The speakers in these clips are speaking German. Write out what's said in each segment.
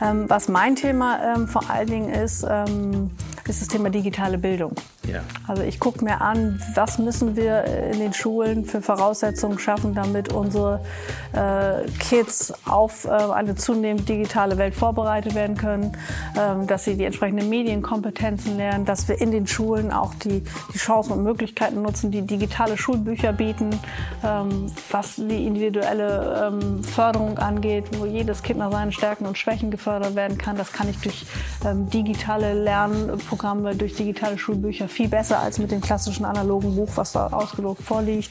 Ähm, was mein Thema ähm, vor allen Dingen ist, ähm, ist das Thema digitale Bildung. Ja. Also ich gucke mir an, was müssen wir in den Schulen für Voraussetzungen schaffen, damit unsere äh, Kids auf äh, eine zunehmend digitale Welt vorbereitet werden können, ähm, dass sie die entsprechenden Medienkompetenzen lernen, dass wir in den Schulen auch die, die Chancen und Möglichkeiten nutzen, die digitale Schulbücher bieten, ähm, was die individuelle ähm, Förderung angeht, wo jedes Kind nach seinen Stärken und Schwächen gefördert werden kann. Das kann ich durch ähm, digitale Lernprogramme, durch digitale Schulbücher viel besser als mit dem klassischen analogen Buch, was da ausgedruckt vorliegt.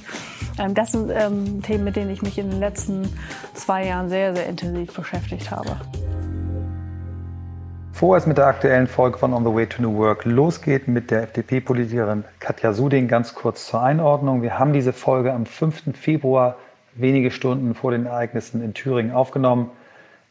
Ähm, das sind ähm, Themen, mit denen ich mich in den letzten zwei Jahren sehr, sehr intensiv beschäftigt habe. Bevor es mit der aktuellen Folge von On the Way to New Work losgeht, mit der FDP-Politikerin Katja Suding ganz kurz zur Einordnung. Wir haben diese Folge am 5. Februar, wenige Stunden vor den Ereignissen in Thüringen, aufgenommen.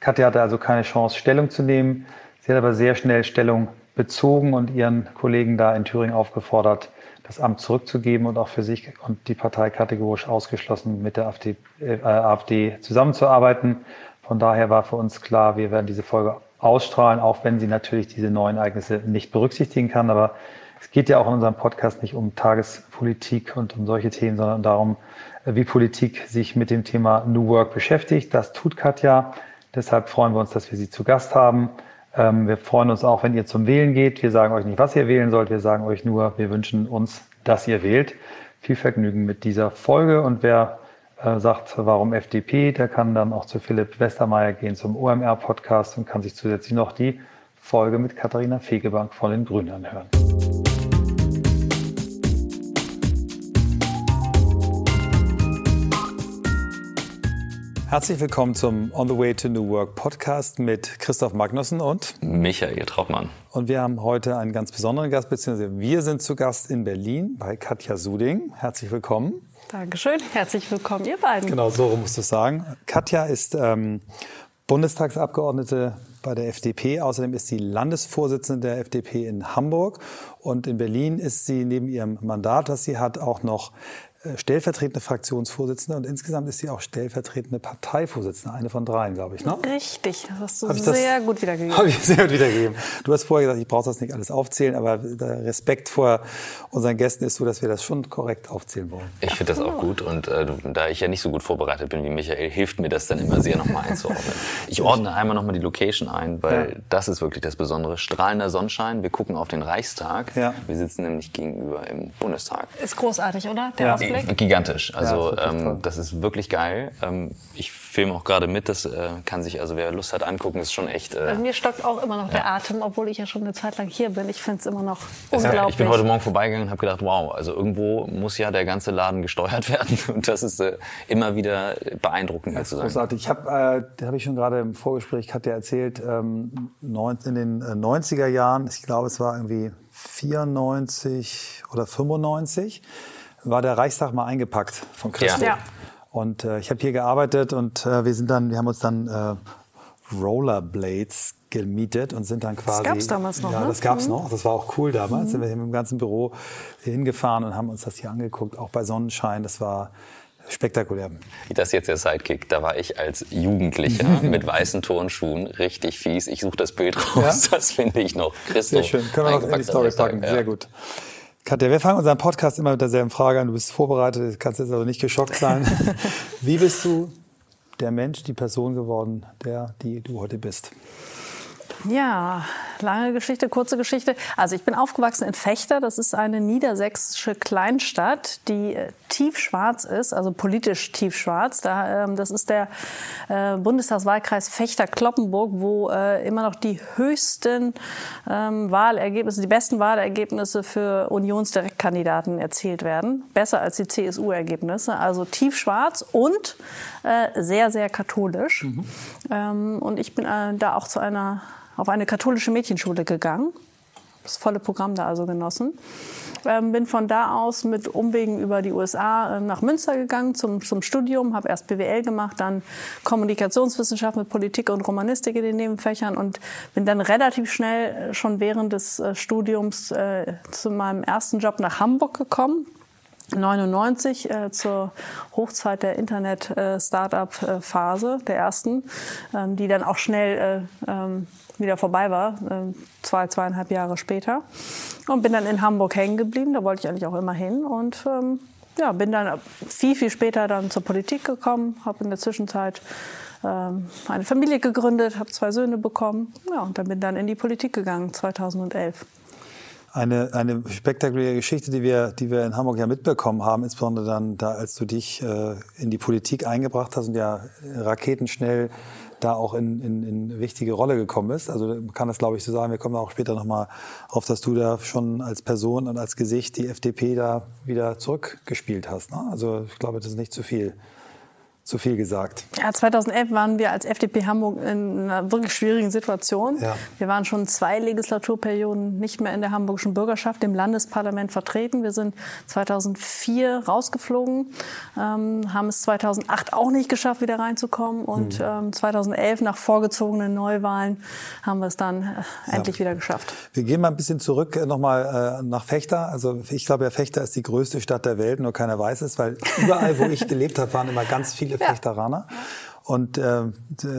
Katja hatte also keine Chance, Stellung zu nehmen. Sie hat aber sehr schnell Stellung bezogen und ihren Kollegen da in Thüringen aufgefordert, das Amt zurückzugeben und auch für sich und die Partei kategorisch ausgeschlossen, mit der AfD, äh, AfD zusammenzuarbeiten. Von daher war für uns klar, wir werden diese Folge ausstrahlen, auch wenn sie natürlich diese neuen Ereignisse nicht berücksichtigen kann. Aber es geht ja auch in unserem Podcast nicht um Tagespolitik und um solche Themen, sondern darum, wie Politik sich mit dem Thema New Work beschäftigt. Das tut Katja. Deshalb freuen wir uns, dass wir sie zu Gast haben. Ähm, wir freuen uns auch, wenn ihr zum Wählen geht. Wir sagen euch nicht, was ihr wählen sollt. Wir sagen euch nur, wir wünschen uns, dass ihr wählt. Viel Vergnügen mit dieser Folge. Und wer äh, sagt, warum FDP, der kann dann auch zu Philipp Westermeier gehen zum OMR-Podcast und kann sich zusätzlich noch die Folge mit Katharina Fegebank von den Grünen anhören. Herzlich willkommen zum On the Way to New Work Podcast mit Christoph Magnussen und Michael Trautmann. Und wir haben heute einen ganz besonderen Gast, beziehungsweise wir sind zu Gast in Berlin bei Katja Suding. Herzlich willkommen. Dankeschön. Herzlich willkommen, ihr beiden. Genau, so musst du es sagen. Katja ist ähm, Bundestagsabgeordnete bei der FDP. Außerdem ist sie Landesvorsitzende der FDP in Hamburg. Und in Berlin ist sie neben ihrem Mandat, das sie hat, auch noch stellvertretende Fraktionsvorsitzende und insgesamt ist sie auch stellvertretende Parteivorsitzende, eine von dreien, glaube ich. Ne? Richtig, das hast du sehr das, gut wiedergegeben. Habe ich sehr gut wiedergegeben. Du hast vorher gesagt, ich brauche das nicht alles aufzählen, aber der Respekt vor unseren Gästen ist so, dass wir das schon korrekt aufzählen wollen. Ich finde das auch gut und äh, da ich ja nicht so gut vorbereitet bin wie Michael, hilft mir das dann immer sehr, nochmal einzuordnen. Ich ordne einmal nochmal die Location ein, weil ja. das ist wirklich das Besondere. Strahlender Sonnenschein, wir gucken auf den Reichstag. Ja. Wir sitzen nämlich gegenüber im Bundestag. Ist großartig, oder? Der ja. Ausblick? Gigantisch. Also ja, ähm, das ist wirklich geil. Ähm, ich filme auch gerade mit. Das äh, kann sich also wer Lust hat angucken. Ist schon echt. Äh, also mir stockt auch immer noch ja. der Atem, obwohl ich ja schon eine Zeit lang hier bin. Ich finde es immer noch unglaublich. ich bin heute Morgen vorbeigegangen und habe gedacht, wow, also irgendwo muss ja der ganze Laden gesteuert werden und das ist äh, immer wieder beeindruckend. Das ist großartig. Ich habe, äh, habe ich schon gerade im Vorgespräch, hat ja erzählt, ähm, in den 90er äh, Jahren, ich glaube, es war irgendwie 94 oder 95 war der Reichstag mal eingepackt von Christo. Ja. Und äh, ich habe hier gearbeitet und äh, wir sind dann, wir haben uns dann äh, Rollerblades gemietet und sind dann quasi. Das gab's damals noch. Ja, ne? das gab's mhm. noch. Das war auch cool damals. Mhm. Sind wir hier mit dem ganzen Büro hingefahren und haben uns das hier angeguckt, auch bei Sonnenschein. Das war spektakulär. Das ist jetzt der Sidekick. Da war ich als Jugendlicher mit weißen Turnschuhen richtig fies. Ich suche das Bild raus. Ja? Das finde ich noch. Christoph. Sehr schön. Können wir noch in die Story packen. Ja. Sehr gut. Katja, wir fangen unseren Podcast immer mit derselben Frage an. Du bist vorbereitet, du kannst jetzt aber nicht geschockt sein. Wie bist du der Mensch, die Person geworden, der, die du heute bist? Ja, lange Geschichte, kurze Geschichte. Also ich bin aufgewachsen in Fechter. Das ist eine niedersächsische Kleinstadt, die äh, tiefschwarz ist, also politisch tiefschwarz. Da, ähm, das ist der äh, Bundestagswahlkreis Fechter-Kloppenburg, wo äh, immer noch die höchsten ähm, Wahlergebnisse, die besten Wahlergebnisse für Unionsdirektkandidaten erzielt werden. Besser als die CSU-Ergebnisse. Also tiefschwarz und äh, sehr, sehr katholisch. Mhm. Ähm, und ich bin äh, da auch zu einer auf eine katholische Mädchenschule gegangen. Das volle Programm da also genossen. Ähm, bin von da aus mit Umwegen über die USA äh, nach Münster gegangen zum, zum Studium, habe erst BWL gemacht, dann Kommunikationswissenschaft mit Politik und Romanistik in den Nebenfächern und bin dann relativ schnell äh, schon während des äh, Studiums äh, zu meinem ersten Job nach Hamburg gekommen 99 äh, zur Hochzeit der Internet-Startup-Phase, der ersten, ähm, die dann auch schnell äh, ähm, wieder vorbei war, äh, zwei, zweieinhalb Jahre später. Und bin dann in Hamburg hängen geblieben, da wollte ich eigentlich auch immer hin. Und ähm, ja, bin dann viel, viel später dann zur Politik gekommen, habe in der Zwischenzeit ähm, eine Familie gegründet, habe zwei Söhne bekommen. Ja, und dann bin dann in die Politik gegangen, 2011 eine, eine spektakuläre Geschichte, die wir, die wir in Hamburg ja mitbekommen haben, insbesondere dann da, als du dich äh, in die Politik eingebracht hast und ja raketenschnell da auch in, in, in wichtige Rolle gekommen bist. Also man kann das, glaube ich, so sagen. Wir kommen auch später nochmal auf, dass du da schon als Person und als Gesicht die FDP da wieder zurückgespielt hast. Ne? Also ich glaube, das ist nicht zu viel zu viel gesagt. Ja, 2011 waren wir als FDP Hamburg in einer wirklich schwierigen Situation. Ja. Wir waren schon zwei Legislaturperioden nicht mehr in der hamburgischen Bürgerschaft, im Landesparlament vertreten. Wir sind 2004 rausgeflogen, ähm, haben es 2008 auch nicht geschafft, wieder reinzukommen. Und mhm. ähm, 2011 nach vorgezogenen Neuwahlen haben wir es dann äh, endlich ja. wieder geschafft. Wir gehen mal ein bisschen zurück äh, nochmal äh, nach Fechter. Also ich glaube, ja, Fechter ist die größte Stadt der Welt, nur keiner weiß es, weil überall, wo ich gelebt habe, waren immer ganz viele Fechteraner. Und äh,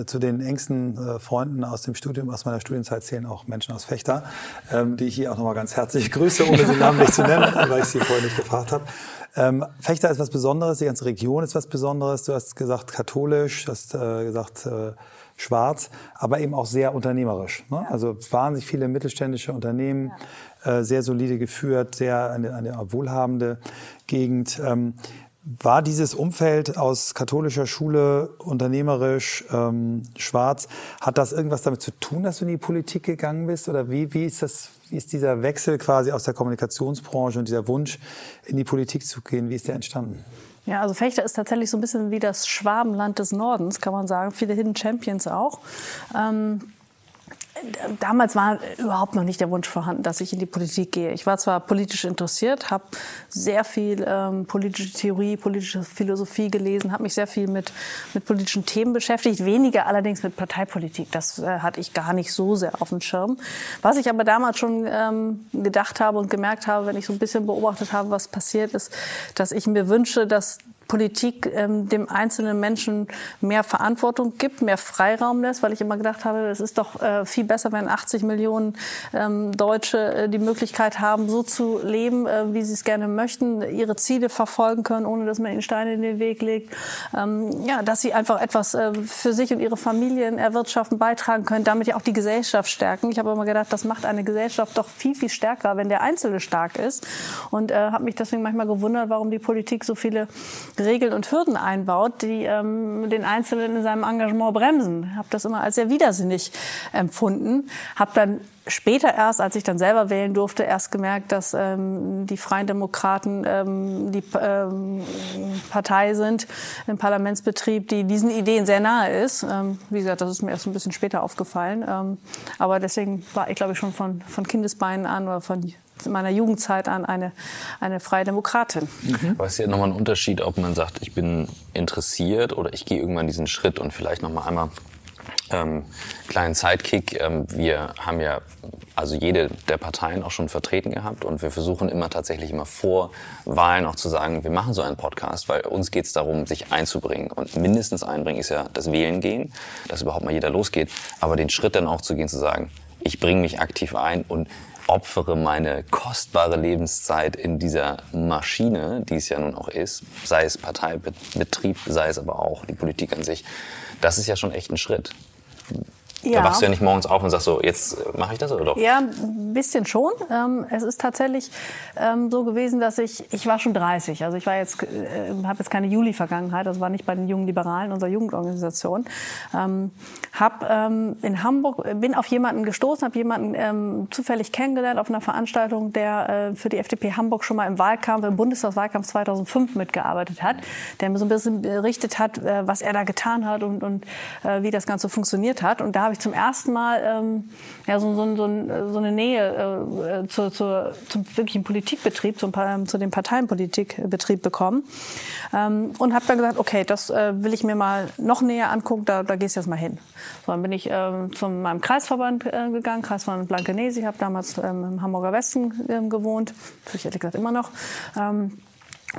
zu den engsten äh, Freunden aus dem Studium, aus meiner Studienzeit zählen auch Menschen aus Fechter, ähm, die ich hier auch nochmal ganz herzlich grüße, ohne sie namentlich zu nennen, weil ich sie vorher nicht gefragt habe. Ähm, Fechter ist was Besonderes, die ganze Region ist was Besonderes. Du hast gesagt katholisch, du hast äh, gesagt äh, schwarz, aber eben auch sehr unternehmerisch. Ne? Also wahnsinnig viele mittelständische Unternehmen, äh, sehr solide geführt, sehr eine, eine wohlhabende Gegend. Ähm, war dieses Umfeld aus katholischer Schule, unternehmerisch, ähm, schwarz, hat das irgendwas damit zu tun, dass du in die Politik gegangen bist? Oder wie, wie, ist das, wie ist dieser Wechsel quasi aus der Kommunikationsbranche und dieser Wunsch, in die Politik zu gehen, wie ist der entstanden? Ja, also Fechter ist tatsächlich so ein bisschen wie das Schwabenland des Nordens, kann man sagen. Viele Hidden Champions auch. Ähm damals war überhaupt noch nicht der Wunsch vorhanden, dass ich in die Politik gehe. Ich war zwar politisch interessiert, habe sehr viel ähm, politische Theorie, politische Philosophie gelesen, habe mich sehr viel mit, mit politischen Themen beschäftigt, weniger allerdings mit Parteipolitik. Das äh, hatte ich gar nicht so sehr auf dem Schirm. Was ich aber damals schon ähm, gedacht habe und gemerkt habe, wenn ich so ein bisschen beobachtet habe, was passiert ist, dass ich mir wünsche, dass Politik ähm, dem einzelnen Menschen mehr Verantwortung gibt, mehr Freiraum lässt, weil ich immer gedacht habe, es ist doch äh, viel besser, wenn 80 Millionen ähm, Deutsche äh, die Möglichkeit haben, so zu leben, äh, wie sie es gerne möchten, ihre Ziele verfolgen können, ohne dass man ihnen Steine in den Weg legt. Ähm, ja, dass sie einfach etwas äh, für sich und ihre Familien erwirtschaften, beitragen können, damit ja auch die Gesellschaft stärken. Ich habe immer gedacht, das macht eine Gesellschaft doch viel, viel stärker, wenn der Einzelne stark ist. Und äh, habe mich deswegen manchmal gewundert, warum die Politik so viele Regeln und Hürden einbaut, die ähm, den Einzelnen in seinem Engagement bremsen. Ich habe das immer als sehr widersinnig empfunden. Habe dann später erst, als ich dann selber wählen durfte, erst gemerkt, dass ähm, die Freien Demokraten ähm, die ähm, Partei sind im Parlamentsbetrieb, die diesen Ideen sehr nahe ist. Ähm, wie gesagt, das ist mir erst ein bisschen später aufgefallen. Ähm, aber deswegen war ich, glaube ich, schon von, von Kindesbeinen an oder von meiner Jugendzeit an eine, eine freie Demokratin. Mhm. Aber es ist ja nochmal ein Unterschied, ob man sagt, ich bin interessiert oder ich gehe irgendwann diesen Schritt und vielleicht nochmal einmal ähm, kleinen Sidekick. Ähm, wir haben ja also jede der Parteien auch schon vertreten gehabt und wir versuchen immer tatsächlich immer vor Wahlen auch zu sagen, wir machen so einen Podcast, weil uns geht es darum, sich einzubringen und mindestens einbringen ist ja das Wählen gehen, dass überhaupt mal jeder losgeht, aber den Schritt dann auch zu gehen, zu sagen, ich bringe mich aktiv ein und opfere meine kostbare Lebenszeit in dieser Maschine, die es ja nun auch ist, sei es Parteibetrieb, sei es aber auch die Politik an sich. Das ist ja schon echt ein Schritt. Ja. Da wachst du ja nicht morgens auf und sagst so, jetzt mache ich das oder doch? Ja, ein bisschen schon. Ähm, es ist tatsächlich ähm, so gewesen, dass ich, ich war schon 30, also ich war jetzt, äh, habe jetzt keine Juli-Vergangenheit, das war nicht bei den jungen Liberalen, unserer Jugendorganisation. Ähm, hab in Hamburg, bin auf jemanden gestoßen, habe jemanden zufällig kennengelernt auf einer Veranstaltung, der äh, für die FDP Hamburg schon mal im Wahlkampf, im Bundestagswahlkampf 2005 mitgearbeitet hat, der mir so ein bisschen berichtet hat, äh, was er da getan hat und, und äh, wie das Ganze funktioniert hat. Und da habe ich zum ersten Mal ähm, ja, so, so, so, so eine Nähe äh, zu, zu, zum wirklichen Politikbetrieb, zum, zu dem Parteienpolitikbetrieb bekommen. Ähm, und habe dann gesagt, okay, das äh, will ich mir mal noch näher angucken, da, da gehst du jetzt mal hin. So, dann bin ich ähm, zu meinem Kreisverband äh, gegangen, Kreisverband Blankenese. Ich habe damals ähm, im Hamburger Westen ähm, gewohnt, natürlich ehrlich gesagt immer noch. Ähm,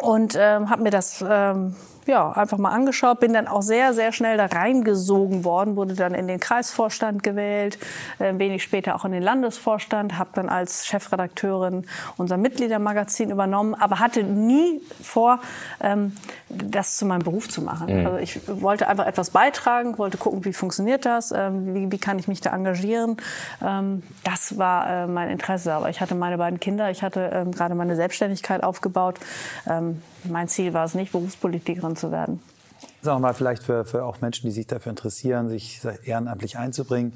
und ähm, habe mir das ähm, ja, einfach mal angeschaut, bin dann auch sehr, sehr schnell da reingesogen worden, wurde dann in den Kreisvorstand gewählt, äh, wenig später auch in den Landesvorstand, habe dann als Chefredakteurin unser Mitgliedermagazin übernommen, aber hatte nie vor, ähm, das zu meinem Beruf zu machen. Mhm. Also ich wollte einfach etwas beitragen, wollte gucken, wie funktioniert das, ähm, wie, wie, kann ich mich da engagieren. Ähm, das war äh, mein Interesse, aber ich hatte meine beiden Kinder, ich hatte ähm, gerade meine Selbstständigkeit aufgebaut. Mein Ziel war es nicht, Berufspolitikerin zu werden. Sagen wir mal vielleicht für, für auch Menschen, die sich dafür interessieren, sich ehrenamtlich einzubringen.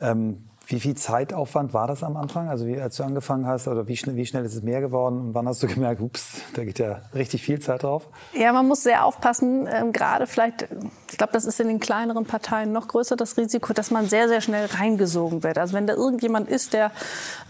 Ähm, wie viel Zeitaufwand war das am Anfang? Also wie, als du angefangen hast, oder wie schnell, wie schnell ist es mehr geworden? Und wann hast du gemerkt, ups, da geht ja richtig viel Zeit drauf? Ja, man muss sehr aufpassen, ähm, gerade vielleicht, ich glaube, das ist in den kleineren Parteien noch größer, das Risiko, dass man sehr, sehr schnell reingesogen wird. Also wenn da irgendjemand ist, der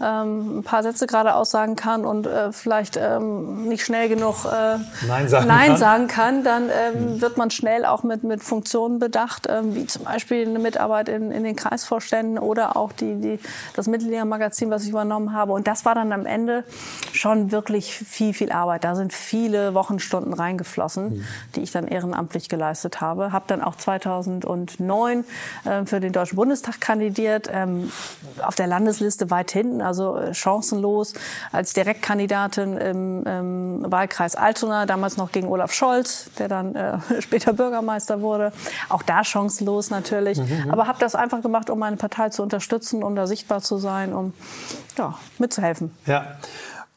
ähm, ein paar Sätze gerade aussagen kann und äh, vielleicht ähm, nicht schnell genug äh, Nein, sagen, Nein kann. sagen kann, dann ähm, hm. wird man schnell auch mit, mit Funktionen bedacht, ähm, wie zum Beispiel eine Mitarbeit in, in den Kreisvorständen oder auch die die, die, das Mitgliedermagazin, was ich übernommen habe. Und das war dann am Ende schon wirklich viel, viel Arbeit. Da sind viele Wochenstunden reingeflossen, mhm. die ich dann ehrenamtlich geleistet habe. Habe dann auch 2009 äh, für den Deutschen Bundestag kandidiert, ähm, auf der Landesliste weit hinten, also äh, chancenlos als Direktkandidatin im, im Wahlkreis Altona, damals noch gegen Olaf Scholz, der dann äh, später Bürgermeister wurde. Auch da chancenlos natürlich. Mhm. mhm. Aber habe das einfach gemacht, um meine Partei zu unterstützen nutzen, um da sichtbar zu sein, um ja, mitzuhelfen. Ja.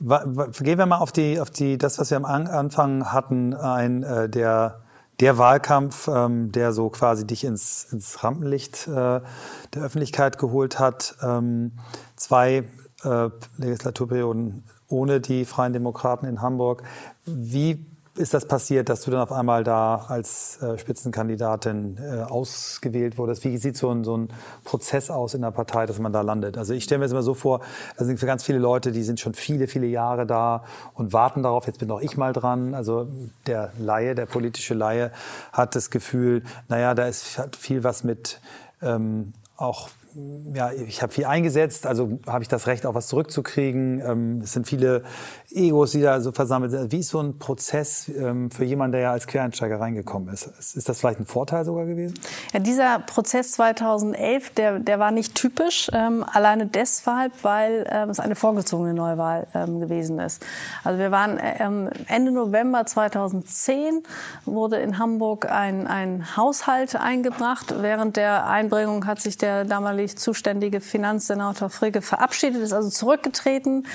Gehen wir mal auf die, auf die, das, was wir am Anfang hatten, ein, äh, der, der Wahlkampf, ähm, der so quasi dich ins, ins Rampenlicht äh, der Öffentlichkeit geholt hat. Ähm, zwei äh, Legislaturperioden ohne die Freien Demokraten in Hamburg. Wie ist das passiert, dass du dann auf einmal da als äh, Spitzenkandidatin äh, ausgewählt wurdest? Wie sieht so ein, so ein Prozess aus in der Partei, dass man da landet? Also ich stelle mir das immer so vor, das sind für ganz viele Leute, die sind schon viele, viele Jahre da und warten darauf, jetzt bin auch ich mal dran. Also der Laie, der politische Laie hat das Gefühl, naja, da ist hat viel was mit ähm, auch ja, ich habe viel eingesetzt, also habe ich das Recht, auch was zurückzukriegen. Ähm, es sind viele Egos, die da so versammelt sind. Wie ist so ein Prozess ähm, für jemanden, der ja als Quereinsteiger reingekommen ist? Ist das vielleicht ein Vorteil sogar gewesen? Ja, dieser Prozess 2011, der, der war nicht typisch, ähm, alleine deshalb, weil ähm, es eine vorgezogene Neuwahl ähm, gewesen ist. Also wir waren ähm, Ende November 2010 wurde in Hamburg ein, ein Haushalt eingebracht. Während der Einbringung hat sich der damalig zuständige Finanzsenator Frigge verabschiedet, ist also zurückgetreten.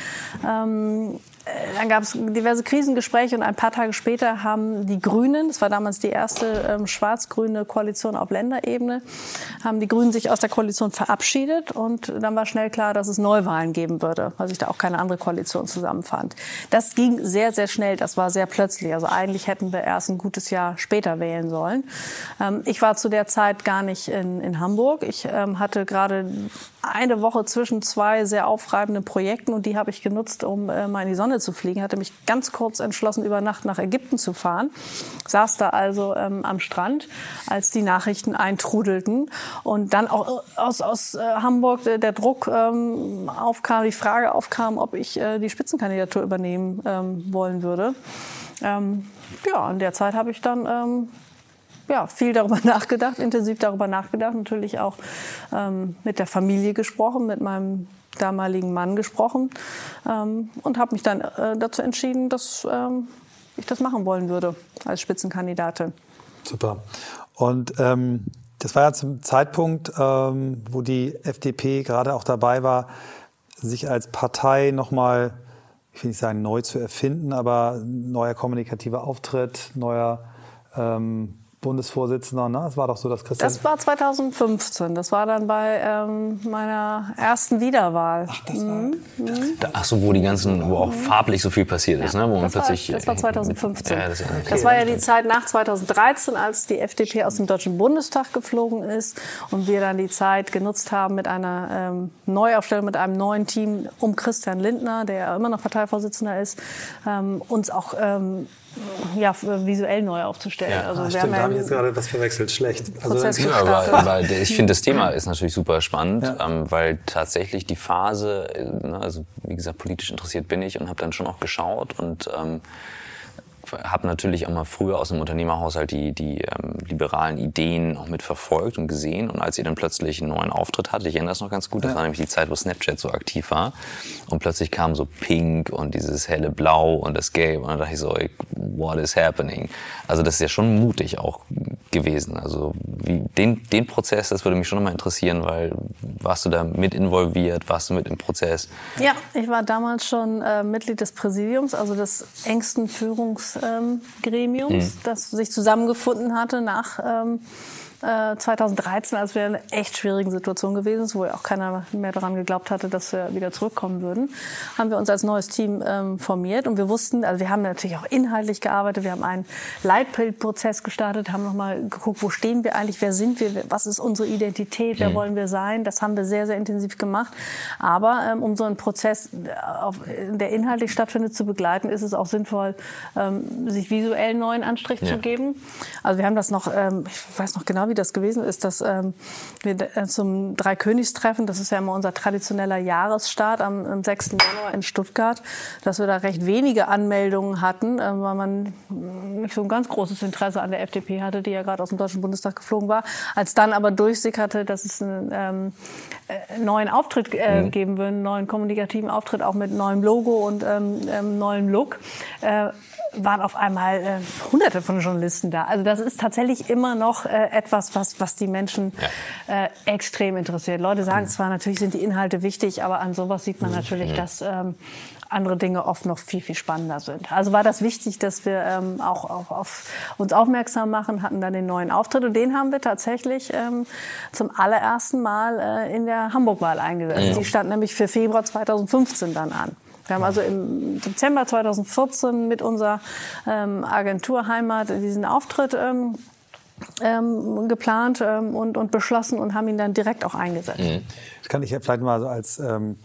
Ähm, äh, dann gab es diverse Krisengespräche und ein paar Tage später haben die Grünen, das war damals die erste ähm, schwarz-grüne Koalition auf Länderebene, haben die Grünen sich aus der Koalition verabschiedet und dann war schnell klar, dass es Neuwahlen geben würde, weil sich da auch keine andere Koalition zusammenfand. Das ging sehr, sehr schnell, das war sehr plötzlich. Also eigentlich hätten wir erst ein gutes Jahr später wählen sollen. Ähm, ich war zu der Zeit gar nicht in, in Hamburg. Ich ähm, hatte gerade eine Woche zwischen zwei sehr aufreibenden Projekten und die habe ich genutzt, um äh, mal in die Sonne zu fliegen. Hatte mich ganz kurz entschlossen, über Nacht nach Ägypten zu fahren. Saß da also ähm, am Strand, als die Nachrichten eintrudelten und dann auch äh, aus, aus äh, Hamburg der, der Druck ähm, aufkam, die Frage aufkam, ob ich äh, die Spitzenkandidatur übernehmen ähm, wollen würde. Ähm, ja, in der Zeit habe ich dann ähm, ja, viel darüber nachgedacht, intensiv darüber nachgedacht, natürlich auch ähm, mit der Familie gesprochen, mit meinem damaligen Mann gesprochen ähm, und habe mich dann äh, dazu entschieden, dass ähm, ich das machen wollen würde als Spitzenkandidatin. Super. Und ähm, das war ja zum Zeitpunkt, ähm, wo die FDP gerade auch dabei war, sich als Partei nochmal, ich will nicht sagen neu zu erfinden, aber neuer kommunikativer Auftritt, neuer ähm, Bundesvorsitzender, ne? Das war doch so, dass Christian. Das war 2015. Das war dann bei ähm, meiner ersten Wiederwahl. Ach, das war. Mhm. ach so, wo die ganzen, wo auch farblich so viel passiert ist, ne? Wo man das plötzlich. War, das war 2015. Ja, das, okay. das, war ja die Zeit nach 2013, als die FDP aus dem Deutschen Bundestag geflogen ist und wir dann die Zeit genutzt haben mit einer ähm, Neuaufstellung, mit einem neuen Team um Christian Lindner, der ja immer noch Parteivorsitzender ist, ähm, uns auch ähm, ja, visuell neu aufzustellen. Ja, also stimmt, wir haben jetzt gerade was verwechselt, schlecht. Also, ja, aber, aber ich finde, das Thema ist natürlich super spannend, ja. ähm, weil tatsächlich die Phase, äh, ne, also wie gesagt, politisch interessiert bin ich und habe dann schon auch geschaut und ähm, habe natürlich auch mal früher aus dem Unternehmerhaushalt die, die ähm, liberalen Ideen auch mit verfolgt und gesehen. Und als ihr dann plötzlich einen neuen Auftritt hatte, ich erinnere das noch ganz gut, das ja. war nämlich die Zeit, wo Snapchat so aktiv war. Und plötzlich kam so Pink und dieses helle Blau und das Gelb. Und dann dachte ich so, what is happening? Also das ist ja schon mutig auch gewesen. Also wie, den, den Prozess, das würde mich schon nochmal interessieren, weil warst du da mit involviert, warst du mit im Prozess? Ja, ich war damals schon äh, Mitglied des Präsidiums, also des engsten Führungsgremiums, ähm, mhm. das sich zusammengefunden hatte nach ähm, 2013, äh, als wir in einer echt schwierigen Situation gewesen sind, wo ja auch keiner mehr daran geglaubt hatte, dass wir wieder zurückkommen würden, haben wir uns als neues Team ähm, formiert und wir wussten, also wir haben natürlich auch inhaltlich gearbeitet, wir haben einen Leitbildprozess gestartet, haben nochmal geguckt, wo stehen wir eigentlich, wer sind wir, was ist unsere Identität, wer mhm. wollen wir sein, das haben wir sehr, sehr intensiv gemacht. Aber ähm, um so einen Prozess, äh, auf, der inhaltlich stattfindet, zu begleiten, ist es auch sinnvoll, ähm, sich visuell einen neuen Anstrich ja. zu geben. Also wir haben das noch, ähm, ich weiß noch genau, wie wie das gewesen ist, dass ähm, wir äh, zum Dreikönigstreffen, das ist ja immer unser traditioneller Jahresstart am, am 6. Januar in Stuttgart, dass wir da recht wenige Anmeldungen hatten, äh, weil man nicht so ein ganz großes Interesse an der FDP hatte, die ja gerade aus dem Deutschen Bundestag geflogen war. Als dann aber durchsickerte, dass es einen ähm, äh, neuen Auftritt äh, mhm. geben würde, einen neuen kommunikativen Auftritt, auch mit neuem Logo und ähm, ähm, neuem Look, äh, waren auf einmal äh, hunderte von Journalisten da. Also das ist tatsächlich immer noch äh, etwas, was, was die Menschen ja. äh, extrem interessiert. Leute sagen mhm. zwar, natürlich sind die Inhalte wichtig, aber an sowas sieht man mhm. natürlich, mhm. dass ähm, andere Dinge oft noch viel, viel spannender sind. Also war das wichtig, dass wir ähm, auch auf, auf uns aufmerksam machen, hatten dann den neuen Auftritt und den haben wir tatsächlich ähm, zum allerersten Mal äh, in der Hamburg-Wahl eingesetzt. Mhm. Die stand nämlich für Februar 2015 dann an. Wir haben also im Dezember 2014 mit unserer ähm, Agentur Heimat diesen Auftritt ähm, ähm, geplant ähm, und, und beschlossen und haben ihn dann direkt auch eingesetzt. Mhm. Das kann ich ja vielleicht mal so als ähm,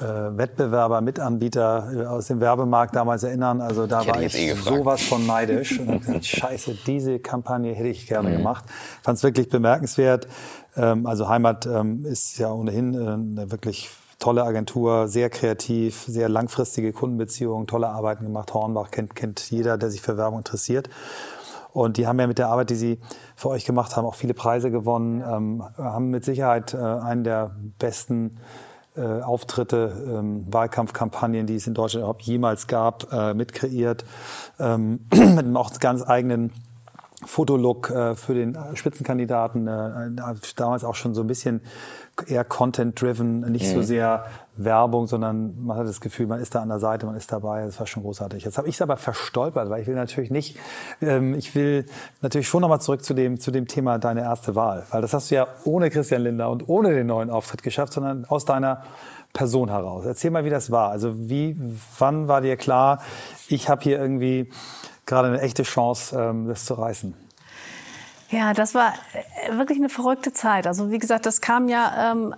äh, Wettbewerber, Mitanbieter äh, aus dem Werbemarkt damals erinnern. Also da war ich eh sowas von neidisch. Und gesagt, Scheiße, diese Kampagne hätte ich gerne mhm. gemacht. Fand es wirklich bemerkenswert. Ähm, also Heimat ähm, ist ja ohnehin äh, eine wirklich tolle Agentur, sehr kreativ, sehr langfristige Kundenbeziehungen, tolle Arbeiten gemacht. Hornbach kennt, kennt jeder, der sich für Werbung interessiert. Und die haben ja mit der Arbeit, die sie für euch gemacht haben, auch viele Preise gewonnen, ähm, haben mit Sicherheit äh, einen der besten äh, Auftritte, ähm, Wahlkampfkampagnen, die es in Deutschland überhaupt jemals gab, äh, mitkreiert, ähm, mit einem auch ganz eigenen Fotolook äh, für den Spitzenkandidaten, äh, damals auch schon so ein bisschen eher Content-driven, nicht mhm. so sehr Werbung, sondern man hat das Gefühl, man ist da an der Seite, man ist dabei. Das war schon großartig. Jetzt habe ich es aber verstolpert, weil ich will natürlich nicht, ähm, ich will natürlich schon nochmal zurück zu dem, zu dem Thema deine erste Wahl, weil das hast du ja ohne Christian Linder und ohne den neuen Auftritt geschafft, sondern aus deiner Person heraus. Erzähl mal, wie das war. Also wie, wann war dir klar, ich habe hier irgendwie gerade eine echte Chance, ähm, das zu reißen? Ja, das war äh, wirklich eine verrückte Zeit. Also wie gesagt, das kam ja ähm,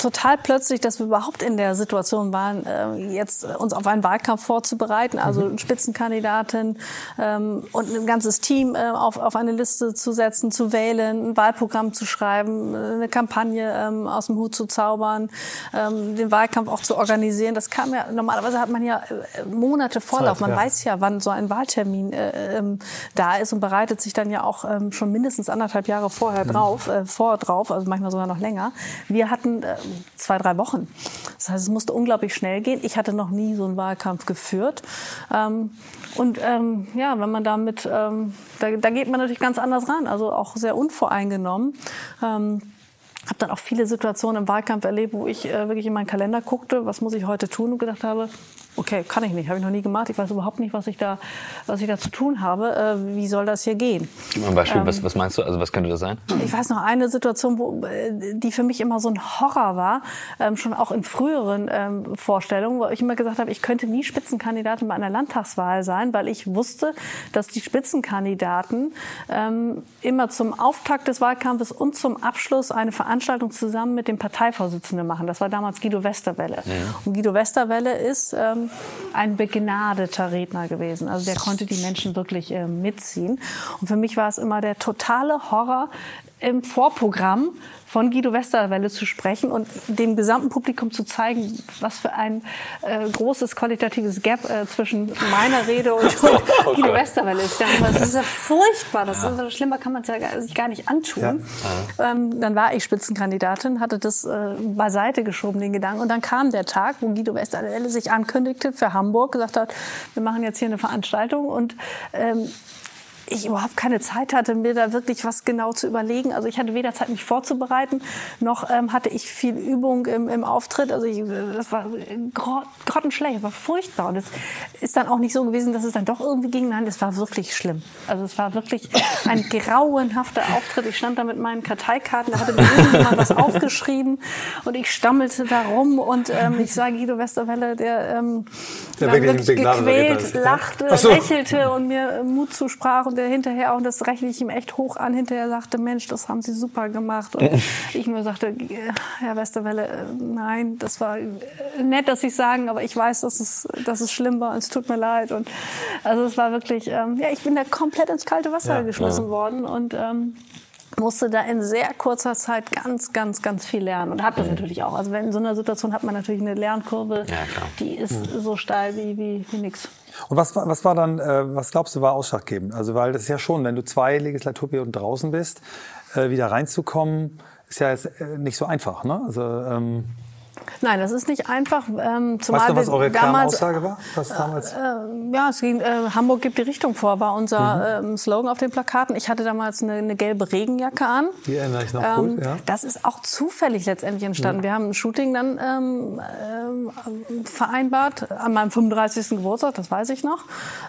total plötzlich, dass wir überhaupt in der Situation waren, äh, jetzt uns auf einen Wahlkampf vorzubereiten, also mhm. Spitzenkandidatin ähm, und ein ganzes Team äh, auf, auf eine Liste zu setzen, zu wählen, ein Wahlprogramm zu schreiben, eine Kampagne ähm, aus dem Hut zu zaubern, ähm, den Wahlkampf auch zu organisieren. Das kam ja, normalerweise hat man ja äh, Monate Vorlauf. Man weiß ja, wann so ein Wahltermin äh, ähm, da ist und bereitet sich dann ja auch ähm, schon mindestens anderthalb Jahre vorher mhm. drauf, äh, vor drauf, also manchmal sogar noch länger. Wir hatten zwei, drei Wochen. Das heißt, es musste unglaublich schnell gehen. Ich hatte noch nie so einen Wahlkampf geführt. Ähm, und ähm, ja, wenn man damit, ähm, da, da geht man natürlich ganz anders ran, also auch sehr unvoreingenommen. Ähm, habe dann auch viele Situationen im Wahlkampf erlebt, wo ich äh, wirklich in meinen Kalender guckte, was muss ich heute tun und gedacht habe, okay, kann ich nicht, habe ich noch nie gemacht, ich weiß überhaupt nicht, was ich da, was ich da zu tun habe, äh, wie soll das hier gehen? Ein Beispiel, ähm, was, was meinst du, also was könnte das sein? Ich weiß noch eine Situation, wo, äh, die für mich immer so ein Horror war, ähm, schon auch in früheren ähm, Vorstellungen, wo ich immer gesagt habe, ich könnte nie Spitzenkandidatin bei einer Landtagswahl sein, weil ich wusste, dass die Spitzenkandidaten ähm, immer zum Auftakt des Wahlkampfes und zum Abschluss eine Veranstaltung zusammen mit dem Parteivorsitzenden machen. Das war damals Guido Westerwelle. Ja. Und Guido Westerwelle ist ähm, ein begnadeter Redner gewesen. Also der konnte die Menschen wirklich äh, mitziehen. Und für mich war es immer der totale Horror, im Vorprogramm von Guido Westerwelle zu sprechen und dem gesamten Publikum zu zeigen, was für ein äh, großes qualitatives Gap äh, zwischen meiner Rede und, und oh Guido Westerwelle ist. das ist ja furchtbar. Das ja. ist, schlimmer kann man ja sich gar nicht antun. Ja. Ähm, dann war ich Spitzenkandidatin, hatte das äh, beiseite geschoben, den Gedanken. Und dann kam der Tag, wo Guido Westerwelle sich ankündigte für Hamburg, gesagt hat, wir machen jetzt hier eine Veranstaltung und ähm, ich überhaupt keine Zeit hatte, mir da wirklich was genau zu überlegen. Also ich hatte weder Zeit, mich vorzubereiten, noch ähm, hatte ich viel Übung im, im Auftritt. Also ich, das war grottenschlecht, war furchtbar. Und es ist dann auch nicht so gewesen, dass es dann doch irgendwie ging. Nein, es war wirklich schlimm. Also es war wirklich ein grauenhafter Auftritt. Ich stand da mit meinen Karteikarten, da hatte mir irgendjemand was aufgeschrieben und ich stammelte da rum und ähm, ich sah Guido Westerwelle, der, ähm, der wirklich, wirklich gequält, lachte, so. lächelte und mir Mut zusprach und der hinterher, und das rechne ich ihm echt hoch an, hinterher sagte, Mensch, das haben Sie super gemacht. Und ich nur sagte, Herr Westerwelle, äh, nein, das war äh, nett, dass Sie es sagen, aber ich weiß, dass es, dass es schlimm war und es tut mir leid. Und also es war wirklich, ähm, ja, ich bin da komplett ins kalte Wasser ja, geschmissen ja. worden und ähm, musste da in sehr kurzer Zeit ganz, ganz, ganz viel lernen und hat das mhm. natürlich auch. Also wenn in so einer Situation hat man natürlich eine Lernkurve, ja, die ist mhm. so steil wie, wie, wie nix. Und was, was war dann, äh, was glaubst du, war ausschlaggebend? Also, weil das ist ja schon, wenn du zwei Legislaturperioden draußen bist, äh, wieder reinzukommen, ist ja jetzt äh, nicht so einfach. Ne? Also, ähm Nein, das ist nicht einfach. Ähm, zumal weißt du, was eure damals, Kernaussage war? Was damals? Äh, ja, es ging, äh, Hamburg gibt die Richtung vor, war unser mhm. ähm, Slogan auf den Plakaten. Ich hatte damals eine, eine gelbe Regenjacke an. Die erinnere ich noch ähm, gut, ja. Das ist auch zufällig letztendlich entstanden. Mhm. Wir haben ein Shooting dann ähm, äh, vereinbart an meinem 35. Geburtstag, das weiß ich noch.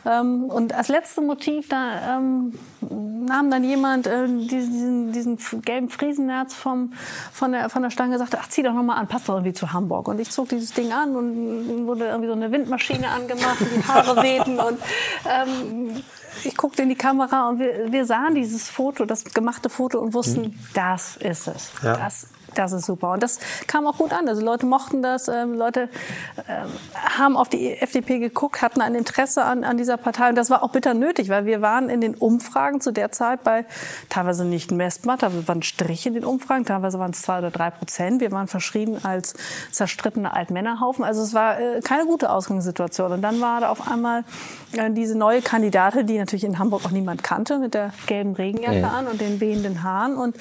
Ähm, und als letztes Motiv, da ähm, nahm dann jemand äh, diesen, diesen gelben Friesennerz vom, von, der, von der Stange und sagte, ach, zieh doch noch mal an, passt doch irgendwie zu Hamburg. Und ich zog dieses Ding an und wurde irgendwie so eine Windmaschine angemacht und die Haare wehten und ähm, ich guckte in die Kamera und wir, wir sahen dieses Foto, das gemachte Foto und wussten, mhm. das ist es. Ja. Das das ist super. Und das kam auch gut an. Also Leute mochten das. Ähm, Leute ähm, haben auf die FDP geguckt, hatten ein Interesse an, an dieser Partei. Und das war auch bitter nötig, weil wir waren in den Umfragen zu der Zeit bei teilweise nicht messbar, teilweise waren Striche in den Umfragen, teilweise waren es zwei oder drei Prozent. Wir waren verschrieben als zerstrittene Altmännerhaufen. Also es war äh, keine gute Ausgangssituation. Und dann war da auf einmal äh, diese neue Kandidatin, die natürlich in Hamburg auch niemand kannte, mit der gelben Regenjacke ja. an und den wehenden Haaren. Und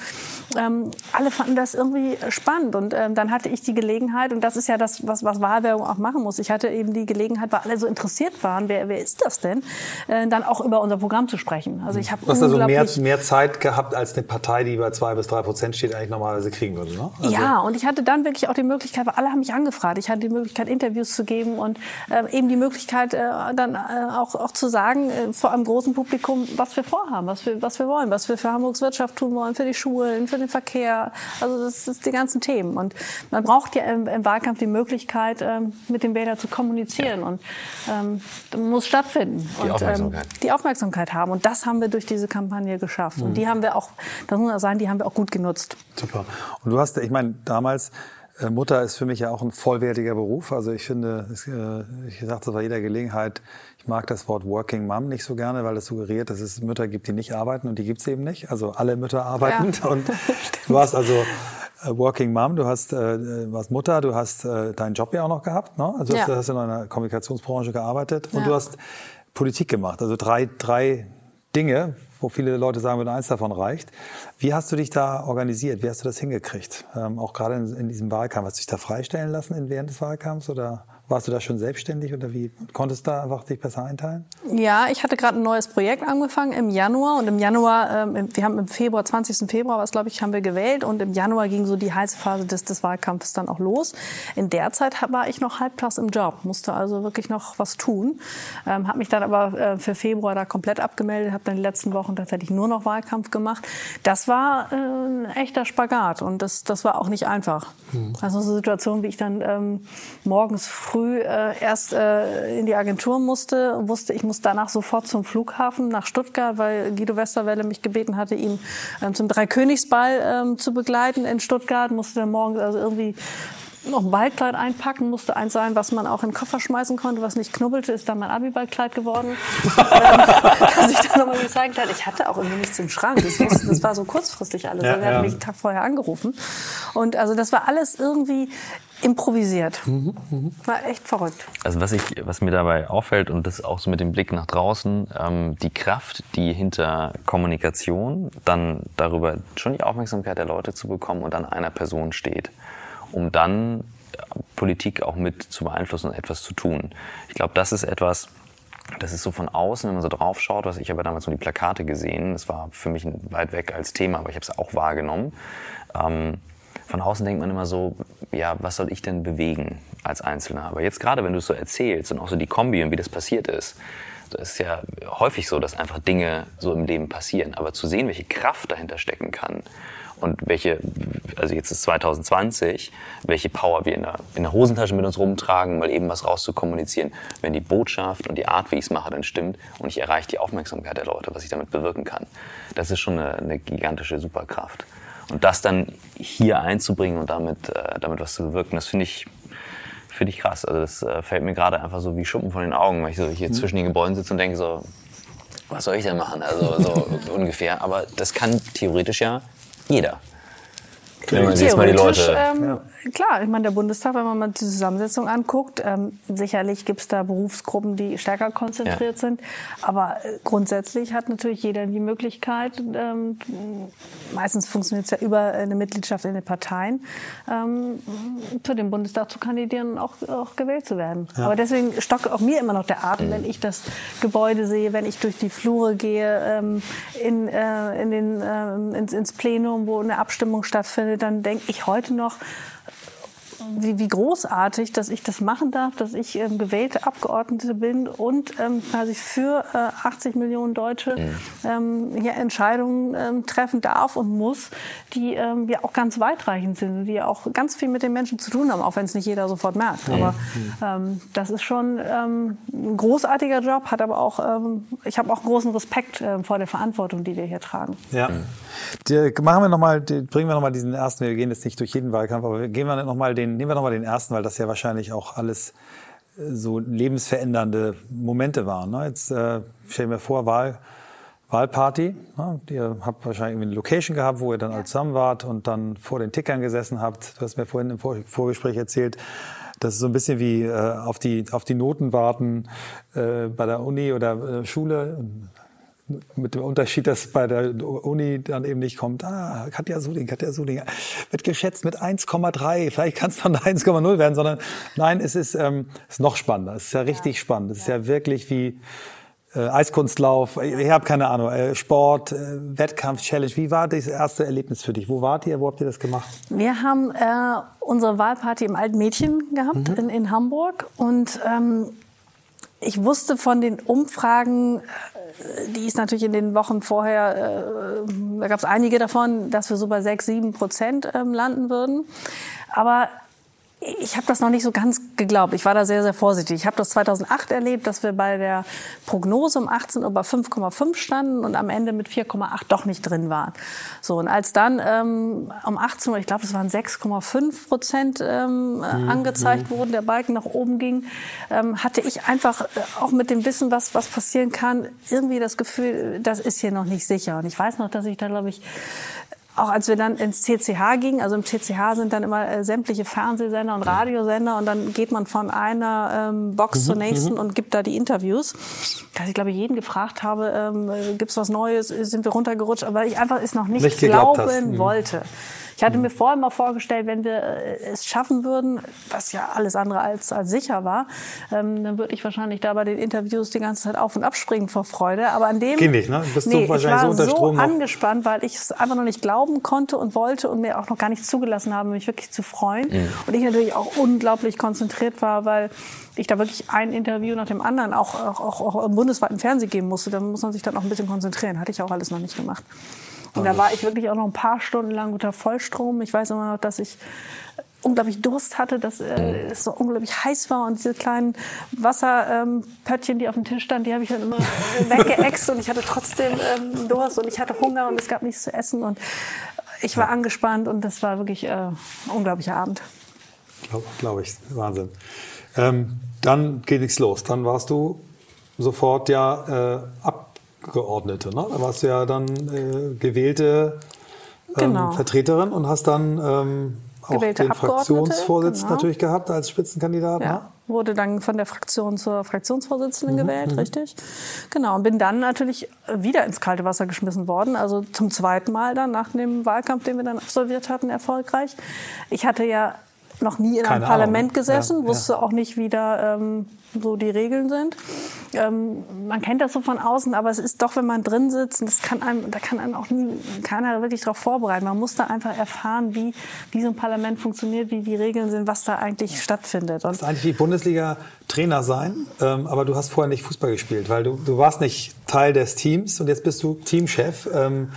ähm, alle fanden das irgendwie irgendwie spannend. Und ähm, dann hatte ich die Gelegenheit, und das ist ja das, was, was Wahlwerbung auch machen muss. Ich hatte eben die Gelegenheit, weil alle so interessiert waren, wer, wer ist das denn, äh, dann auch über unser Programm zu sprechen. Also ich habe Du hast also mehr, mehr Zeit gehabt, als eine Partei, die bei zwei bis drei Prozent steht, eigentlich normalerweise kriegen würde. Ne? Also ja, und ich hatte dann wirklich auch die Möglichkeit, weil alle haben mich angefragt. Ich hatte die Möglichkeit, Interviews zu geben und äh, eben die Möglichkeit, äh, dann äh, auch, auch zu sagen, äh, vor einem großen Publikum, was wir vorhaben, was wir, was wir wollen, was wir für Hamburgs Wirtschaft tun wollen, für die Schulen, für den Verkehr. Also das ist die ganzen Themen. Und man braucht ja im, im Wahlkampf die Möglichkeit, ähm, mit dem Wähler zu kommunizieren. Und ähm, das muss stattfinden. Die und, ähm, Aufmerksamkeit. Ähm, die Aufmerksamkeit haben. Und das haben wir durch diese Kampagne geschafft. Mhm. Und die haben wir auch, das muss man sagen, die haben wir auch gut genutzt. Super. Und du hast, ich meine, damals Mutter ist für mich ja auch ein vollwertiger Beruf. Also ich finde, äh, ich sage das bei jeder Gelegenheit, ich mag das Wort Working Mom nicht so gerne, weil das suggeriert, dass es Mütter gibt, die nicht arbeiten und die gibt es eben nicht. Also alle Mütter arbeiten. Ja. Und du hast also äh, Working Mom, du hast, äh, warst Mutter, du hast äh, deinen Job ja auch noch gehabt. Ne? Also ja. du hast in einer Kommunikationsbranche gearbeitet und ja. du hast Politik gemacht. Also drei, drei Dinge, wo viele Leute sagen würden, eins davon reicht. Wie hast du dich da organisiert? Wie hast du das hingekriegt? Ähm, auch gerade in, in, diesem Wahlkampf. Hast du dich da freistellen lassen während des Wahlkampfs oder? Warst du da schon selbstständig oder wie konntest du da einfach dich besser einteilen? Ja, ich hatte gerade ein neues Projekt angefangen im Januar und im Januar, ähm, wir haben im Februar, 20. Februar, was glaube ich, haben wir gewählt und im Januar ging so die heiße Phase des, des Wahlkampfes dann auch los. In der Zeit war ich noch halbtags im Job, musste also wirklich noch was tun, ähm, habe mich dann aber äh, für Februar da komplett abgemeldet, habe dann die letzten Wochen tatsächlich nur noch Wahlkampf gemacht. Das war äh, ein echter Spagat und das, das war auch nicht einfach. Hm. Also so eine Situation, wie ich dann ähm, morgens früh früh äh, erst äh, in die Agentur musste, wusste, ich muss danach sofort zum Flughafen nach Stuttgart, weil Guido Westerwelle mich gebeten hatte, ihn ähm, zum Dreikönigsball ähm, zu begleiten in Stuttgart. Musste dann morgens also irgendwie noch ein Ballkleid einpacken, musste eins sein, was man auch in den Koffer schmeißen konnte, was nicht knubbelte, ist dann mein Abi-Ballkleid geworden. dass ich dann nochmal gezeigt hat, ich hatte auch irgendwie nichts im Schrank. Das, wusste, das war so kurzfristig alles. Ja, er hat mich einen Tag vorher angerufen. Und also das war alles irgendwie improvisiert. Mhm, mh. War echt verrückt. Also was, ich, was mir dabei auffällt und das auch so mit dem Blick nach draußen, ähm, die Kraft, die hinter Kommunikation dann darüber schon die Aufmerksamkeit der Leute zu bekommen und an einer Person steht um dann Politik auch mit zu beeinflussen und etwas zu tun. Ich glaube, das ist etwas, das ist so von außen, wenn man so drauf schaut, was ich habe damals nur die Plakate gesehen, das war für mich weit weg als Thema, aber ich habe es auch wahrgenommen. Ähm, von außen denkt man immer so, ja, was soll ich denn bewegen als Einzelner? Aber jetzt gerade, wenn du es so erzählst und auch so die Kombi und wie das passiert ist, das ist ja häufig so, dass einfach Dinge so im Leben passieren. Aber zu sehen, welche Kraft dahinter stecken kann und welche, also jetzt ist 2020, welche Power wir in der, in der Hosentasche mit uns rumtragen, mal eben was rauszukommunizieren, wenn die Botschaft und die Art, wie ich es mache, dann stimmt und ich erreiche die Aufmerksamkeit der Leute, was ich damit bewirken kann. Das ist schon eine, eine gigantische Superkraft. Und das dann hier einzubringen und damit, äh, damit was zu bewirken, das finde ich, finde ich krass. Also das äh, fällt mir gerade einfach so wie Schuppen von den Augen, weil ich so hier mhm. zwischen den Gebäuden sitze und denke so, was soll ich denn machen? Also so ungefähr. Aber das kann theoretisch ja jeder. Wenn man sich jetzt mal die Leute. Ähm, ja. Klar, ich meine, der Bundestag, wenn man mal die Zusammensetzung anguckt, ähm, sicherlich gibt es da Berufsgruppen, die stärker konzentriert ja. sind. Aber äh, grundsätzlich hat natürlich jeder die Möglichkeit, ähm, meistens funktioniert es ja über eine Mitgliedschaft in den Parteien, ähm, für den Bundestag zu kandidieren und auch, auch gewählt zu werden. Ja. Aber deswegen stockt auch mir immer noch der Atem, mhm. wenn ich das Gebäude sehe, wenn ich durch die Flure gehe, ähm, in, äh, in den, äh, ins, ins Plenum, wo eine Abstimmung stattfindet, dann denke ich heute noch, wie, wie großartig, dass ich das machen darf, dass ich ähm, gewählte Abgeordnete bin und ähm, quasi für äh, 80 Millionen Deutsche mhm. ähm, hier Entscheidungen ähm, treffen darf und muss, die ähm, ja auch ganz weitreichend sind, die ja auch ganz viel mit den Menschen zu tun haben, auch wenn es nicht jeder sofort merkt. Mhm. Aber ähm, das ist schon ähm, ein großartiger Job, hat aber auch, ähm, ich habe auch großen Respekt äh, vor der Verantwortung, die wir hier tragen. Ja. Mhm. Die, machen wir noch mal, die, bringen wir nochmal diesen ersten, wir gehen jetzt nicht durch jeden Wahlkampf, aber gehen wir nochmal den, nehmen wir nochmal den ersten, weil das ja wahrscheinlich auch alles äh, so lebensverändernde Momente waren. Ne? Jetzt äh, stell mir vor, Wahl, Wahlparty. Ne? Ihr habt wahrscheinlich irgendwie eine Location gehabt, wo ihr dann ja. zusammen wart und dann vor den Tickern gesessen habt. Du hast mir vorhin im Vor Vorgespräch erzählt, das ist so ein bisschen wie äh, auf, die, auf die Noten warten äh, bei der Uni oder äh, Schule mit dem Unterschied, dass bei der Uni dann eben nicht kommt, ah, Katja Suding, Katja Suding, wird geschätzt mit 1,3, vielleicht kann es dann 1,0 werden, sondern nein, es ist, ähm, ist noch spannender, es ist ja richtig ja. spannend, es ist ja wirklich wie äh, Eiskunstlauf, ich habe keine Ahnung, äh, Sport, äh, Wettkampf, Challenge, wie war das erste Erlebnis für dich? Wo wart ihr, wo habt ihr das gemacht? Wir haben äh, unsere Wahlparty im Alten Mädchen gehabt mhm. in, in Hamburg und ähm, ich wusste von den Umfragen, die ist natürlich in den Wochen vorher, äh, da gab es einige davon, dass wir so bei sechs, sieben Prozent ähm, landen würden. Aber ich habe das noch nicht so ganz geglaubt. Ich war da sehr, sehr vorsichtig. Ich habe das 2008 erlebt, dass wir bei der Prognose um 18 Uhr bei 5,5 standen und am Ende mit 4,8 doch nicht drin waren. So und als dann ähm, um 18 Uhr, ich glaube, es waren 6,5 Prozent ähm, mhm. angezeigt wurden, der Balken nach oben ging, ähm, hatte ich einfach äh, auch mit dem Wissen, was was passieren kann, irgendwie das Gefühl, das ist hier noch nicht sicher. Und ich weiß noch, dass ich da glaube ich auch als wir dann ins CCH gingen, also im CCH sind dann immer äh, sämtliche Fernsehsender und Radiosender und dann geht man von einer ähm, Box mhm, zur nächsten mhm. und gibt da die Interviews. Dass ich glaube, jeden gefragt habe, ähm, äh, gibt's was Neues, sind wir runtergerutscht, aber ich einfach es noch nicht, nicht glauben mhm. Ich hatte mir vorher mal vorgestellt, wenn wir äh, es schaffen würden, was ja alles andere als, als sicher war, ähm, dann würde ich wahrscheinlich da bei den Interviews die ganze Zeit auf und abspringen vor Freude. Aber an dem Geht nicht, ne? Bist nee, du wahrscheinlich ich war so, unter Strom so angespannt, weil ich es einfach noch nicht glauben konnte und wollte und mir auch noch gar nicht zugelassen habe, mich wirklich zu freuen. Mhm. Und ich natürlich auch unglaublich konzentriert war, weil ich da wirklich ein Interview nach dem anderen auch, auch, auch, auch im bundesweiten Fernsehen geben musste. Da muss man sich dann auch ein bisschen konzentrieren. Hatte ich auch alles noch nicht gemacht. Und da war ich wirklich auch noch ein paar Stunden lang unter Vollstrom. Ich weiß immer noch, dass ich unglaublich Durst hatte, dass äh, es so unglaublich heiß war und diese kleinen Wasserpöttchen, ähm, die auf dem Tisch standen, die habe ich dann immer weggeext und ich hatte trotzdem ähm, Durst und ich hatte Hunger und es gab nichts zu essen und ich war angespannt und das war wirklich äh, ein unglaublicher Abend. Glaube glaub ich. Wahnsinn. Ähm, dann geht nichts los. Dann warst du sofort ja äh, Abgeordnete. Ne? Da warst du ja dann äh, gewählte ähm, genau. Vertreterin und hast dann ähm, auch den Fraktionsvorsitz genau. natürlich gehabt als Spitzenkandidat. Ja. Ne? Wurde dann von der Fraktion zur Fraktionsvorsitzenden mhm. gewählt, mhm. richtig. Genau. Und bin dann natürlich wieder ins kalte Wasser geschmissen worden. Also zum zweiten Mal dann nach dem Wahlkampf, den wir dann absolviert hatten, erfolgreich. Ich hatte ja noch nie in Keine einem Parlament Ahnung. gesessen, ja, wusste ja. auch nicht, wie da ähm, so die Regeln sind. Ähm, man kennt das so von außen, aber es ist doch, wenn man drin sitzt, das kann einem, da kann einem auch nie keiner wirklich darauf vorbereiten. Man muss da einfach erfahren, wie, wie so ein Parlament funktioniert, wie die Regeln sind, was da eigentlich stattfindet. Und das ist eigentlich wie Bundesliga-Trainer sein, ähm, aber du hast vorher nicht Fußball gespielt, weil du, du warst nicht Teil des Teams und jetzt bist du Teamchef. Ähm,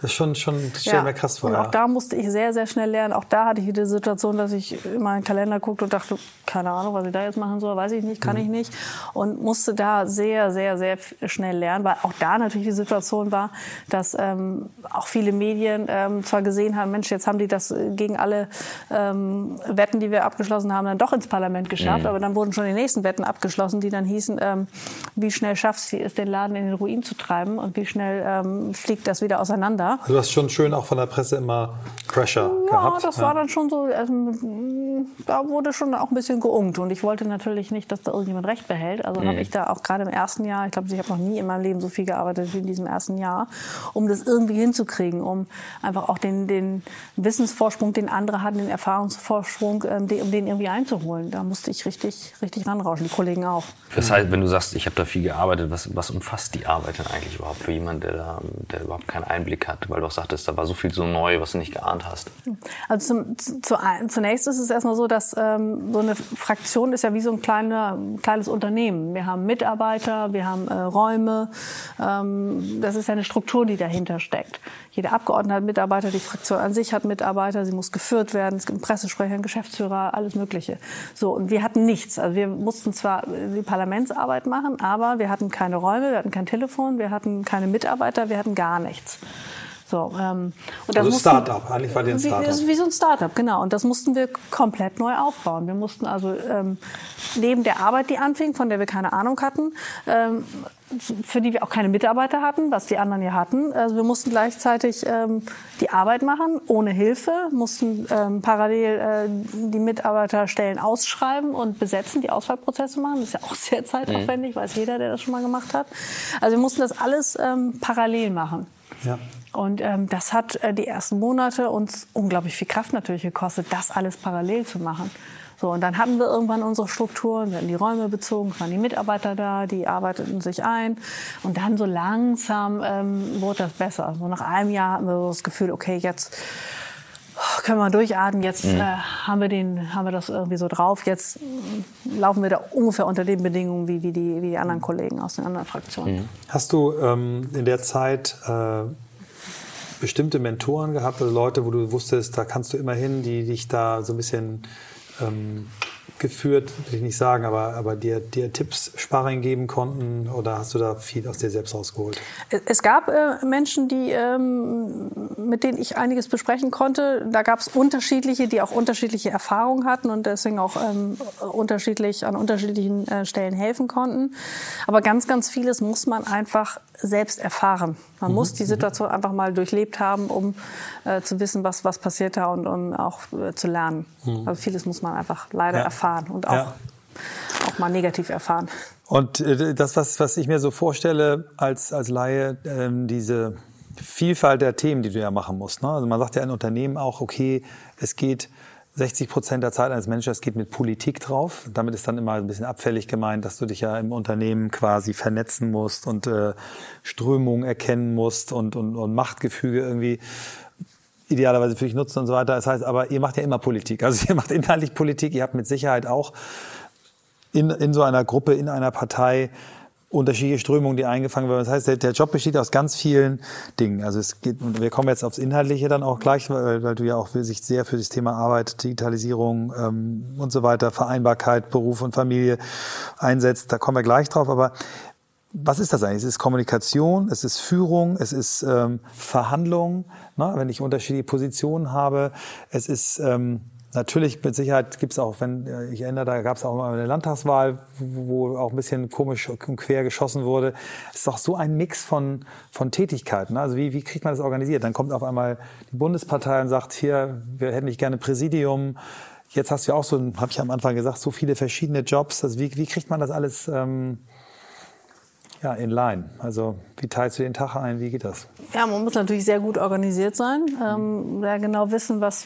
das ist schon, schon stell ja. mir krass vor. Und auch ja. da musste ich sehr, sehr schnell lernen. Auch da hatte ich die Situation, dass ich in meinen Kalender guckte und dachte, keine Ahnung, was ich da jetzt machen soll, weiß ich nicht, kann mhm. ich nicht. Und musste da sehr, sehr, sehr schnell lernen, weil auch da natürlich die Situation war, dass ähm, auch viele Medien ähm, zwar gesehen haben, Mensch, jetzt haben die das gegen alle ähm, Wetten, die wir abgeschlossen haben, dann doch ins Parlament geschafft. Mhm. Aber dann wurden schon die nächsten Wetten abgeschlossen, die dann hießen, ähm, wie schnell schafft sie es, den Laden in den Ruin zu treiben und wie schnell ähm, fliegt das wieder auseinander. Also du hast schon schön auch von der Presse immer Pressure ja, gehabt. Das ja, das war dann schon so, also, da wurde schon auch ein bisschen geungt. Und ich wollte natürlich nicht, dass da irgendjemand Recht behält. Also mhm. habe ich da auch gerade im ersten Jahr, ich glaube, ich habe noch nie in meinem Leben so viel gearbeitet wie in diesem ersten Jahr, um das irgendwie hinzukriegen, um einfach auch den, den Wissensvorsprung, den andere hatten, den Erfahrungsvorsprung, ähm, um den irgendwie einzuholen. Da musste ich richtig, richtig ranrauschen, die Kollegen auch. Das heißt, wenn du sagst, ich habe da viel gearbeitet, was, was umfasst die Arbeit denn eigentlich überhaupt für jemanden, der, da, der überhaupt keinen Einblick hat? Weil du auch sagtest, da war so viel so neu, was du nicht geahnt hast. Also zum, zu, zunächst ist es erstmal so, dass ähm, so eine Fraktion ist ja wie so ein kleiner, kleines Unternehmen. Wir haben Mitarbeiter, wir haben äh, Räume. Ähm, das ist ja eine Struktur, die dahinter steckt. Jeder Abgeordnete hat Mitarbeiter, die Fraktion an sich hat Mitarbeiter, sie muss geführt werden, es gibt einen Pressesprecher, einen Geschäftsführer, alles Mögliche. So, und wir hatten nichts. Also wir mussten zwar die Parlamentsarbeit machen, aber wir hatten keine Räume, wir hatten kein Telefon, wir hatten keine Mitarbeiter, wir hatten gar nichts. So, ähm, und das also Startup, eigentlich war ein Startup. Wie, wie so ein Startup, genau. Und das mussten wir komplett neu aufbauen. Wir mussten also ähm, neben der Arbeit, die anfing, von der wir keine Ahnung hatten, ähm, für die wir auch keine Mitarbeiter hatten, was die anderen ja hatten. Also wir mussten gleichzeitig ähm, die Arbeit machen, ohne Hilfe, mussten ähm, parallel äh, die Mitarbeiterstellen ausschreiben und besetzen, die Auswahlprozesse machen. Das ist ja auch sehr zeitaufwendig, mhm. weiß jeder, der das schon mal gemacht hat. Also wir mussten das alles ähm, parallel machen. Ja. Und ähm, das hat äh, die ersten Monate uns unglaublich viel Kraft natürlich gekostet, das alles parallel zu machen. So, und dann hatten wir irgendwann unsere Strukturen, wir hatten die Räume bezogen, waren die Mitarbeiter da, die arbeiteten sich ein. Und dann so langsam ähm, wurde das besser. So nach einem Jahr hatten wir so das Gefühl, okay, jetzt können wir durchatmen, jetzt mhm. äh, haben, wir den, haben wir das irgendwie so drauf, jetzt laufen wir da ungefähr unter den Bedingungen wie, wie, die, wie die anderen Kollegen aus den anderen Fraktionen. Mhm. Hast du ähm, in der Zeit äh, bestimmte Mentoren gehabt, also Leute, wo du wusstest, da kannst du immer hin, die dich da so ein bisschen ähm, geführt, will ich nicht sagen, aber, aber dir, dir Tipps, Sparring geben konnten oder hast du da viel aus dir selbst rausgeholt? Es gab äh, Menschen, die, ähm, mit denen ich einiges besprechen konnte. Da gab es unterschiedliche, die auch unterschiedliche Erfahrungen hatten und deswegen auch ähm, unterschiedlich an unterschiedlichen äh, Stellen helfen konnten. Aber ganz, ganz vieles muss man einfach selbst erfahren. Man mhm. muss die Situation einfach mal durchlebt haben, um äh, zu wissen, was, was passiert da und um auch äh, zu lernen. Mhm. Also vieles muss man einfach leider ja. erfahren und auch, ja. auch mal negativ erfahren. Und äh, das, was, was ich mir so vorstelle als, als Laie, ähm, diese Vielfalt der Themen, die du ja machen musst. Ne? Also man sagt ja in Unternehmen auch, okay, es geht 60 Prozent der Zeit eines es geht mit Politik drauf. Damit ist dann immer ein bisschen abfällig gemeint, dass du dich ja im Unternehmen quasi vernetzen musst und äh, Strömungen erkennen musst und, und, und Machtgefüge irgendwie idealerweise für dich nutzen und so weiter. Das heißt, aber ihr macht ja immer Politik. Also ihr macht inhaltlich Politik. Ihr habt mit Sicherheit auch in, in so einer Gruppe, in einer Partei unterschiedliche Strömungen, die eingefangen werden. Das heißt, der, der, Job besteht aus ganz vielen Dingen. Also es geht, und wir kommen jetzt aufs Inhaltliche dann auch gleich, weil, weil du ja auch sich sehr für das Thema Arbeit, Digitalisierung ähm, und so weiter, Vereinbarkeit, Beruf und Familie einsetzt. Da kommen wir gleich drauf. Aber was ist das eigentlich? Es ist Kommunikation, es ist Führung, es ist ähm, Verhandlung, ne? wenn ich unterschiedliche Positionen habe. Es ist ähm, natürlich, mit Sicherheit gibt es auch, wenn äh, ich erinnere, da gab es auch mal eine Landtagswahl, wo auch ein bisschen komisch und quer geschossen wurde. Es ist doch so ein Mix von, von Tätigkeiten. Ne? Also wie, wie kriegt man das organisiert? Dann kommt auf einmal die Bundespartei und sagt, hier, wir hätten nicht gerne Präsidium. Jetzt hast du ja auch so, habe ich am Anfang gesagt, so viele verschiedene Jobs. Also wie, wie kriegt man das alles ähm, ja, in line. Also wie teilst du den Tag ein? Wie geht das? Ja, man muss natürlich sehr gut organisiert sein, ähm, sehr genau wissen, was,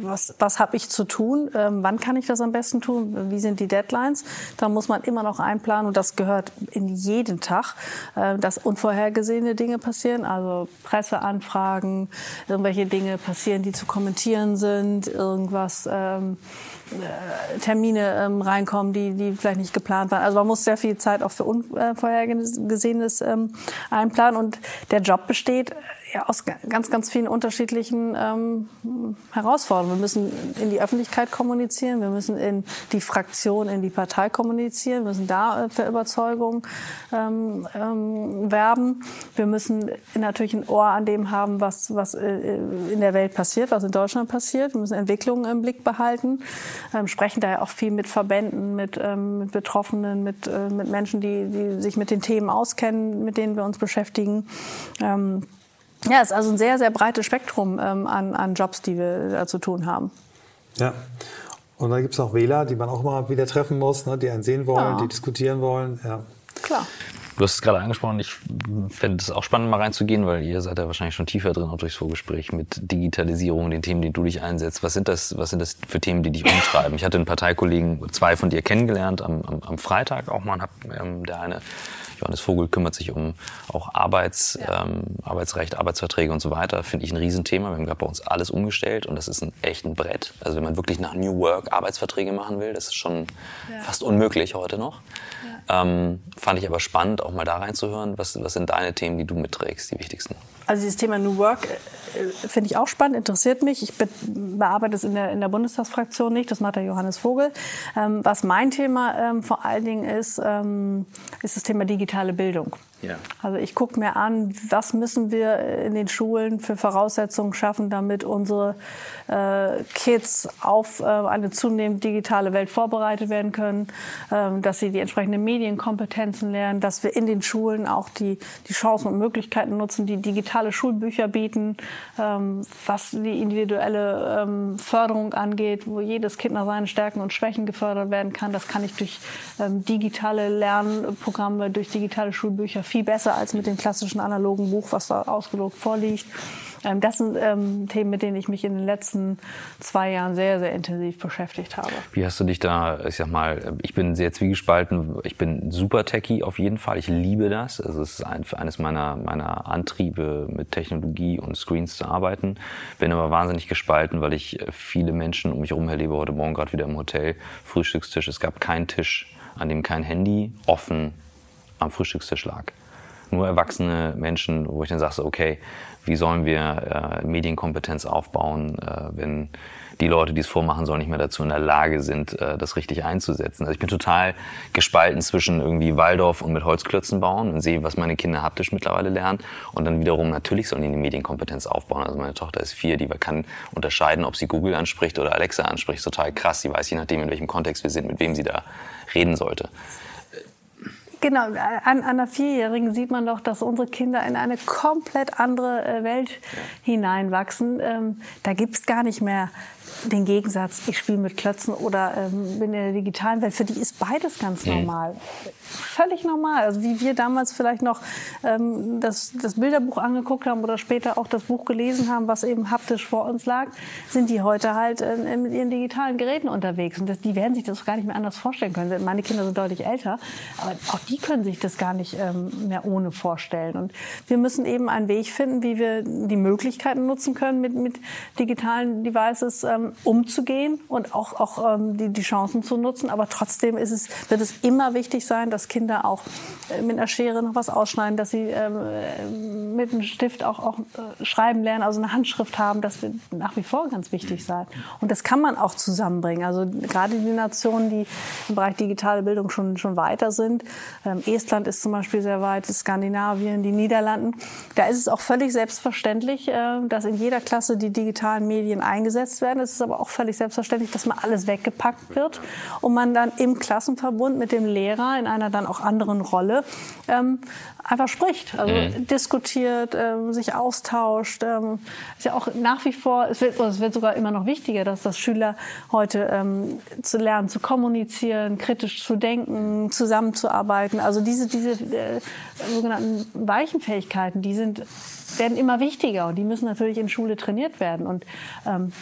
was, was habe ich zu tun, ähm, wann kann ich das am besten tun, wie sind die Deadlines. Da muss man immer noch einplanen und das gehört in jeden Tag, äh, dass unvorhergesehene Dinge passieren, also Presseanfragen, irgendwelche Dinge passieren, die zu kommentieren sind, irgendwas... Ähm, äh, Termine ähm, reinkommen, die, die vielleicht nicht geplant waren. Also man muss sehr viel Zeit auch für Unvorhergesehenes ähm, einplanen. Und der Job besteht ja, aus ganz, ganz vielen unterschiedlichen ähm, Herausforderungen. Wir müssen in die Öffentlichkeit kommunizieren, wir müssen in die Fraktion, in die Partei kommunizieren, wir müssen da äh, für Überzeugung ähm, ähm, werben. Wir müssen natürlich ein Ohr an dem haben, was, was äh, in der Welt passiert, was in Deutschland passiert. Wir müssen Entwicklungen im Blick behalten, ähm, sprechen daher auch viel mit Verbänden, mit, ähm, mit Betroffenen, mit, äh, mit Menschen, die, die sich mit den Themen auskennen, mit denen wir uns beschäftigen. Ähm, ja, es ist also ein sehr, sehr breites Spektrum ähm, an, an Jobs, die wir da zu tun haben. Ja. Und dann gibt es auch Wähler, die man auch mal wieder treffen muss, ne, die einen sehen wollen, ja. die diskutieren wollen. Ja. Klar. Du hast es gerade angesprochen, ich fände es auch spannend, mal reinzugehen, weil ihr seid ja wahrscheinlich schon tiefer drin, auch durchs Vorgespräch mit Digitalisierung, den Themen, die du dich einsetzt. Was sind das, was sind das für Themen, die dich umtreiben? Ich hatte einen Parteikollegen, zwei von dir kennengelernt am, am, am Freitag auch mal, hab, ähm, der eine Johannes Vogel kümmert sich um auch Arbeits, ja. ähm, Arbeitsrecht, Arbeitsverträge und so weiter. Finde ich ein Riesenthema. Wir haben gerade bei uns alles umgestellt und das ist ein echt ein Brett. Also wenn man wirklich nach New Work Arbeitsverträge machen will, das ist schon ja. fast unmöglich heute noch. Ja. Ähm, fand ich aber spannend, auch mal da reinzuhören. Was, was sind deine Themen, die du mitträgst, die wichtigsten? Also dieses Thema New Work äh, finde ich auch spannend, interessiert mich. Ich bearbeite es in der, in der Bundestagsfraktion nicht, das macht der Johannes Vogel. Ähm, was mein Thema ähm, vor allen Dingen ist, ähm, ist das Thema digitale Bildung. Ja. Also ich gucke mir an, was müssen wir in den Schulen für Voraussetzungen schaffen, damit unsere äh, Kids auf äh, eine zunehmend digitale Welt vorbereitet werden können, äh, dass sie die entsprechenden Medienkompetenzen lernen, dass wir in den Schulen auch die, die Chancen und Möglichkeiten nutzen, die digitale Schulbücher bieten, ähm, was die individuelle ähm, Förderung angeht, wo jedes Kind nach seinen Stärken und Schwächen gefördert werden kann. Das kann ich durch ähm, digitale Lernprogramme, durch digitale Schulbücher viel besser als mit dem klassischen analogen Buch, was da ausgedruckt vorliegt. Ähm, das sind ähm, Themen, mit denen ich mich in den letzten zwei Jahren sehr, sehr intensiv beschäftigt habe. Wie hast du dich da, ich sag mal, ich bin sehr zwiegespalten, ich bin super Techie auf jeden Fall, ich liebe das. Es ist ein, eines meiner, meiner Antriebe, mit Technologie und Screens zu arbeiten. Bin aber wahnsinnig gespalten, weil ich viele Menschen um mich herum erlebe, heute Morgen gerade wieder im Hotel, Frühstückstisch, es gab keinen Tisch, an dem kein Handy offen am Frühstückstisch lag nur erwachsene Menschen, wo ich dann sage, okay, wie sollen wir äh, Medienkompetenz aufbauen, äh, wenn die Leute, die es vormachen sollen, nicht mehr dazu in der Lage sind, äh, das richtig einzusetzen. Also ich bin total gespalten zwischen irgendwie Waldorf und mit Holzklötzen bauen und sehe, was meine Kinder haptisch mittlerweile lernen. Und dann wiederum, natürlich sollen die eine Medienkompetenz aufbauen. Also meine Tochter ist vier, die kann unterscheiden, ob sie Google anspricht oder Alexa anspricht. Total krass. Sie weiß je nachdem, in welchem Kontext wir sind, mit wem sie da reden sollte. Genau, an, an einer Vierjährigen sieht man doch, dass unsere Kinder in eine komplett andere äh, Welt ja. hineinwachsen. Ähm, da gibt's gar nicht mehr den Gegensatz, ich spiele mit Klötzen oder ähm, bin in der digitalen Welt, für die ist beides ganz mhm. normal. Völlig normal. Also wie wir damals vielleicht noch ähm, das, das Bilderbuch angeguckt haben oder später auch das Buch gelesen haben, was eben haptisch vor uns lag, sind die heute halt äh, mit ihren digitalen Geräten unterwegs. Und das, die werden sich das gar nicht mehr anders vorstellen können. Meine Kinder sind deutlich älter, aber auch die können sich das gar nicht ähm, mehr ohne vorstellen. Und wir müssen eben einen Weg finden, wie wir die Möglichkeiten nutzen können mit, mit digitalen Devices, ähm, umzugehen und auch, auch ähm, die, die Chancen zu nutzen. Aber trotzdem ist es, wird es immer wichtig sein, dass Kinder auch äh, mit einer Schere noch was ausschneiden, dass sie ähm, äh, mit einem Stift auch, auch äh, schreiben lernen, also eine Handschrift haben. Das wird nach wie vor ganz wichtig sein. Und das kann man auch zusammenbringen. Also gerade die Nationen, die im Bereich digitale Bildung schon, schon weiter sind, Ähm, Estland ist zum Beispiel sehr weit, Skandinavien, die Niederlanden. Da ist es auch völlig selbstverständlich, äh, dass in jeder Klasse die digitalen Medien eingesetzt werden. Es ist aber auch völlig selbstverständlich, dass mal alles weggepackt wird und man dann im Klassenverbund mit dem Lehrer in einer dann auch anderen Rolle ähm, einfach spricht, also mhm. diskutiert, ähm, sich austauscht. Ähm, ist ja auch nach wie vor, es wird, es wird sogar immer noch wichtiger, dass das Schüler heute ähm, zu lernen, zu kommunizieren, kritisch zu denken, zusammenzuarbeiten. Also diese, diese äh, sogenannten weichen Fähigkeiten, die sind werden immer wichtiger und die müssen natürlich in Schule trainiert werden. Und ähm,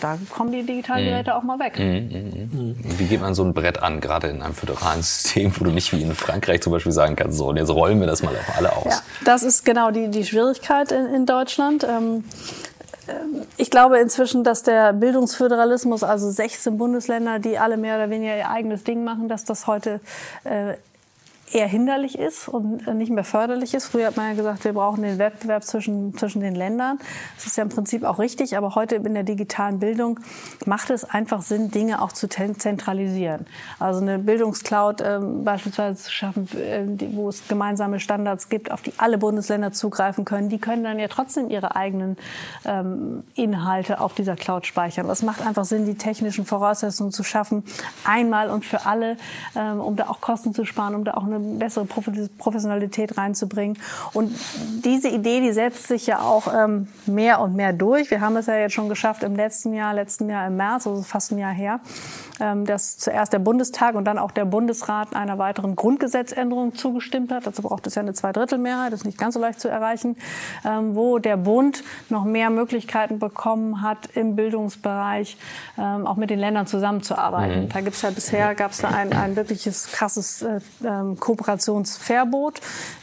da kommen die digitalen mhm. Geräte auch mal weg. Mhm, mhm, mhm. Wie geht man so ein Brett an, gerade in einem föderalen System, wo du nicht wie in Frankreich zum Beispiel sagen kannst, so, und jetzt rollen wir das mal auf alle aus? Ja, das ist genau die, die Schwierigkeit in, in Deutschland. Ähm, ähm ich glaube inzwischen, dass der Bildungsföderalismus, also 16 Bundesländer, die alle mehr oder weniger ihr eigenes Ding machen, dass das heute äh, eher hinderlich ist und nicht mehr förderlich ist. Früher hat man ja gesagt, wir brauchen den Wettbewerb zwischen, zwischen den Ländern. Das ist ja im Prinzip auch richtig, aber heute in der digitalen Bildung macht es einfach Sinn, Dinge auch zu zentralisieren. Also eine Bildungscloud äh, beispielsweise zu schaffen, äh, wo es gemeinsame Standards gibt, auf die alle Bundesländer zugreifen können. Die können dann ja trotzdem ihre eigenen ähm, Inhalte auf dieser Cloud speichern. Das macht einfach Sinn, die technischen Voraussetzungen zu schaffen, einmal und für alle, ähm, um da auch Kosten zu sparen, um da auch eine bessere Professionalität reinzubringen. Und diese Idee, die setzt sich ja auch ähm, mehr und mehr durch. Wir haben es ja jetzt schon geschafft im letzten Jahr, letzten Jahr im März, also fast ein Jahr her, ähm, dass zuerst der Bundestag und dann auch der Bundesrat einer weiteren Grundgesetzänderung zugestimmt hat. Dazu braucht es ja eine Zweidrittelmehrheit, das ist nicht ganz so leicht zu erreichen, ähm, wo der Bund noch mehr Möglichkeiten bekommen hat, im Bildungsbereich ähm, auch mit den Ländern zusammenzuarbeiten. Mhm. Da gibt es ja bisher gab es da ein, ein wirkliches krasses äh, Kooperationsverbot.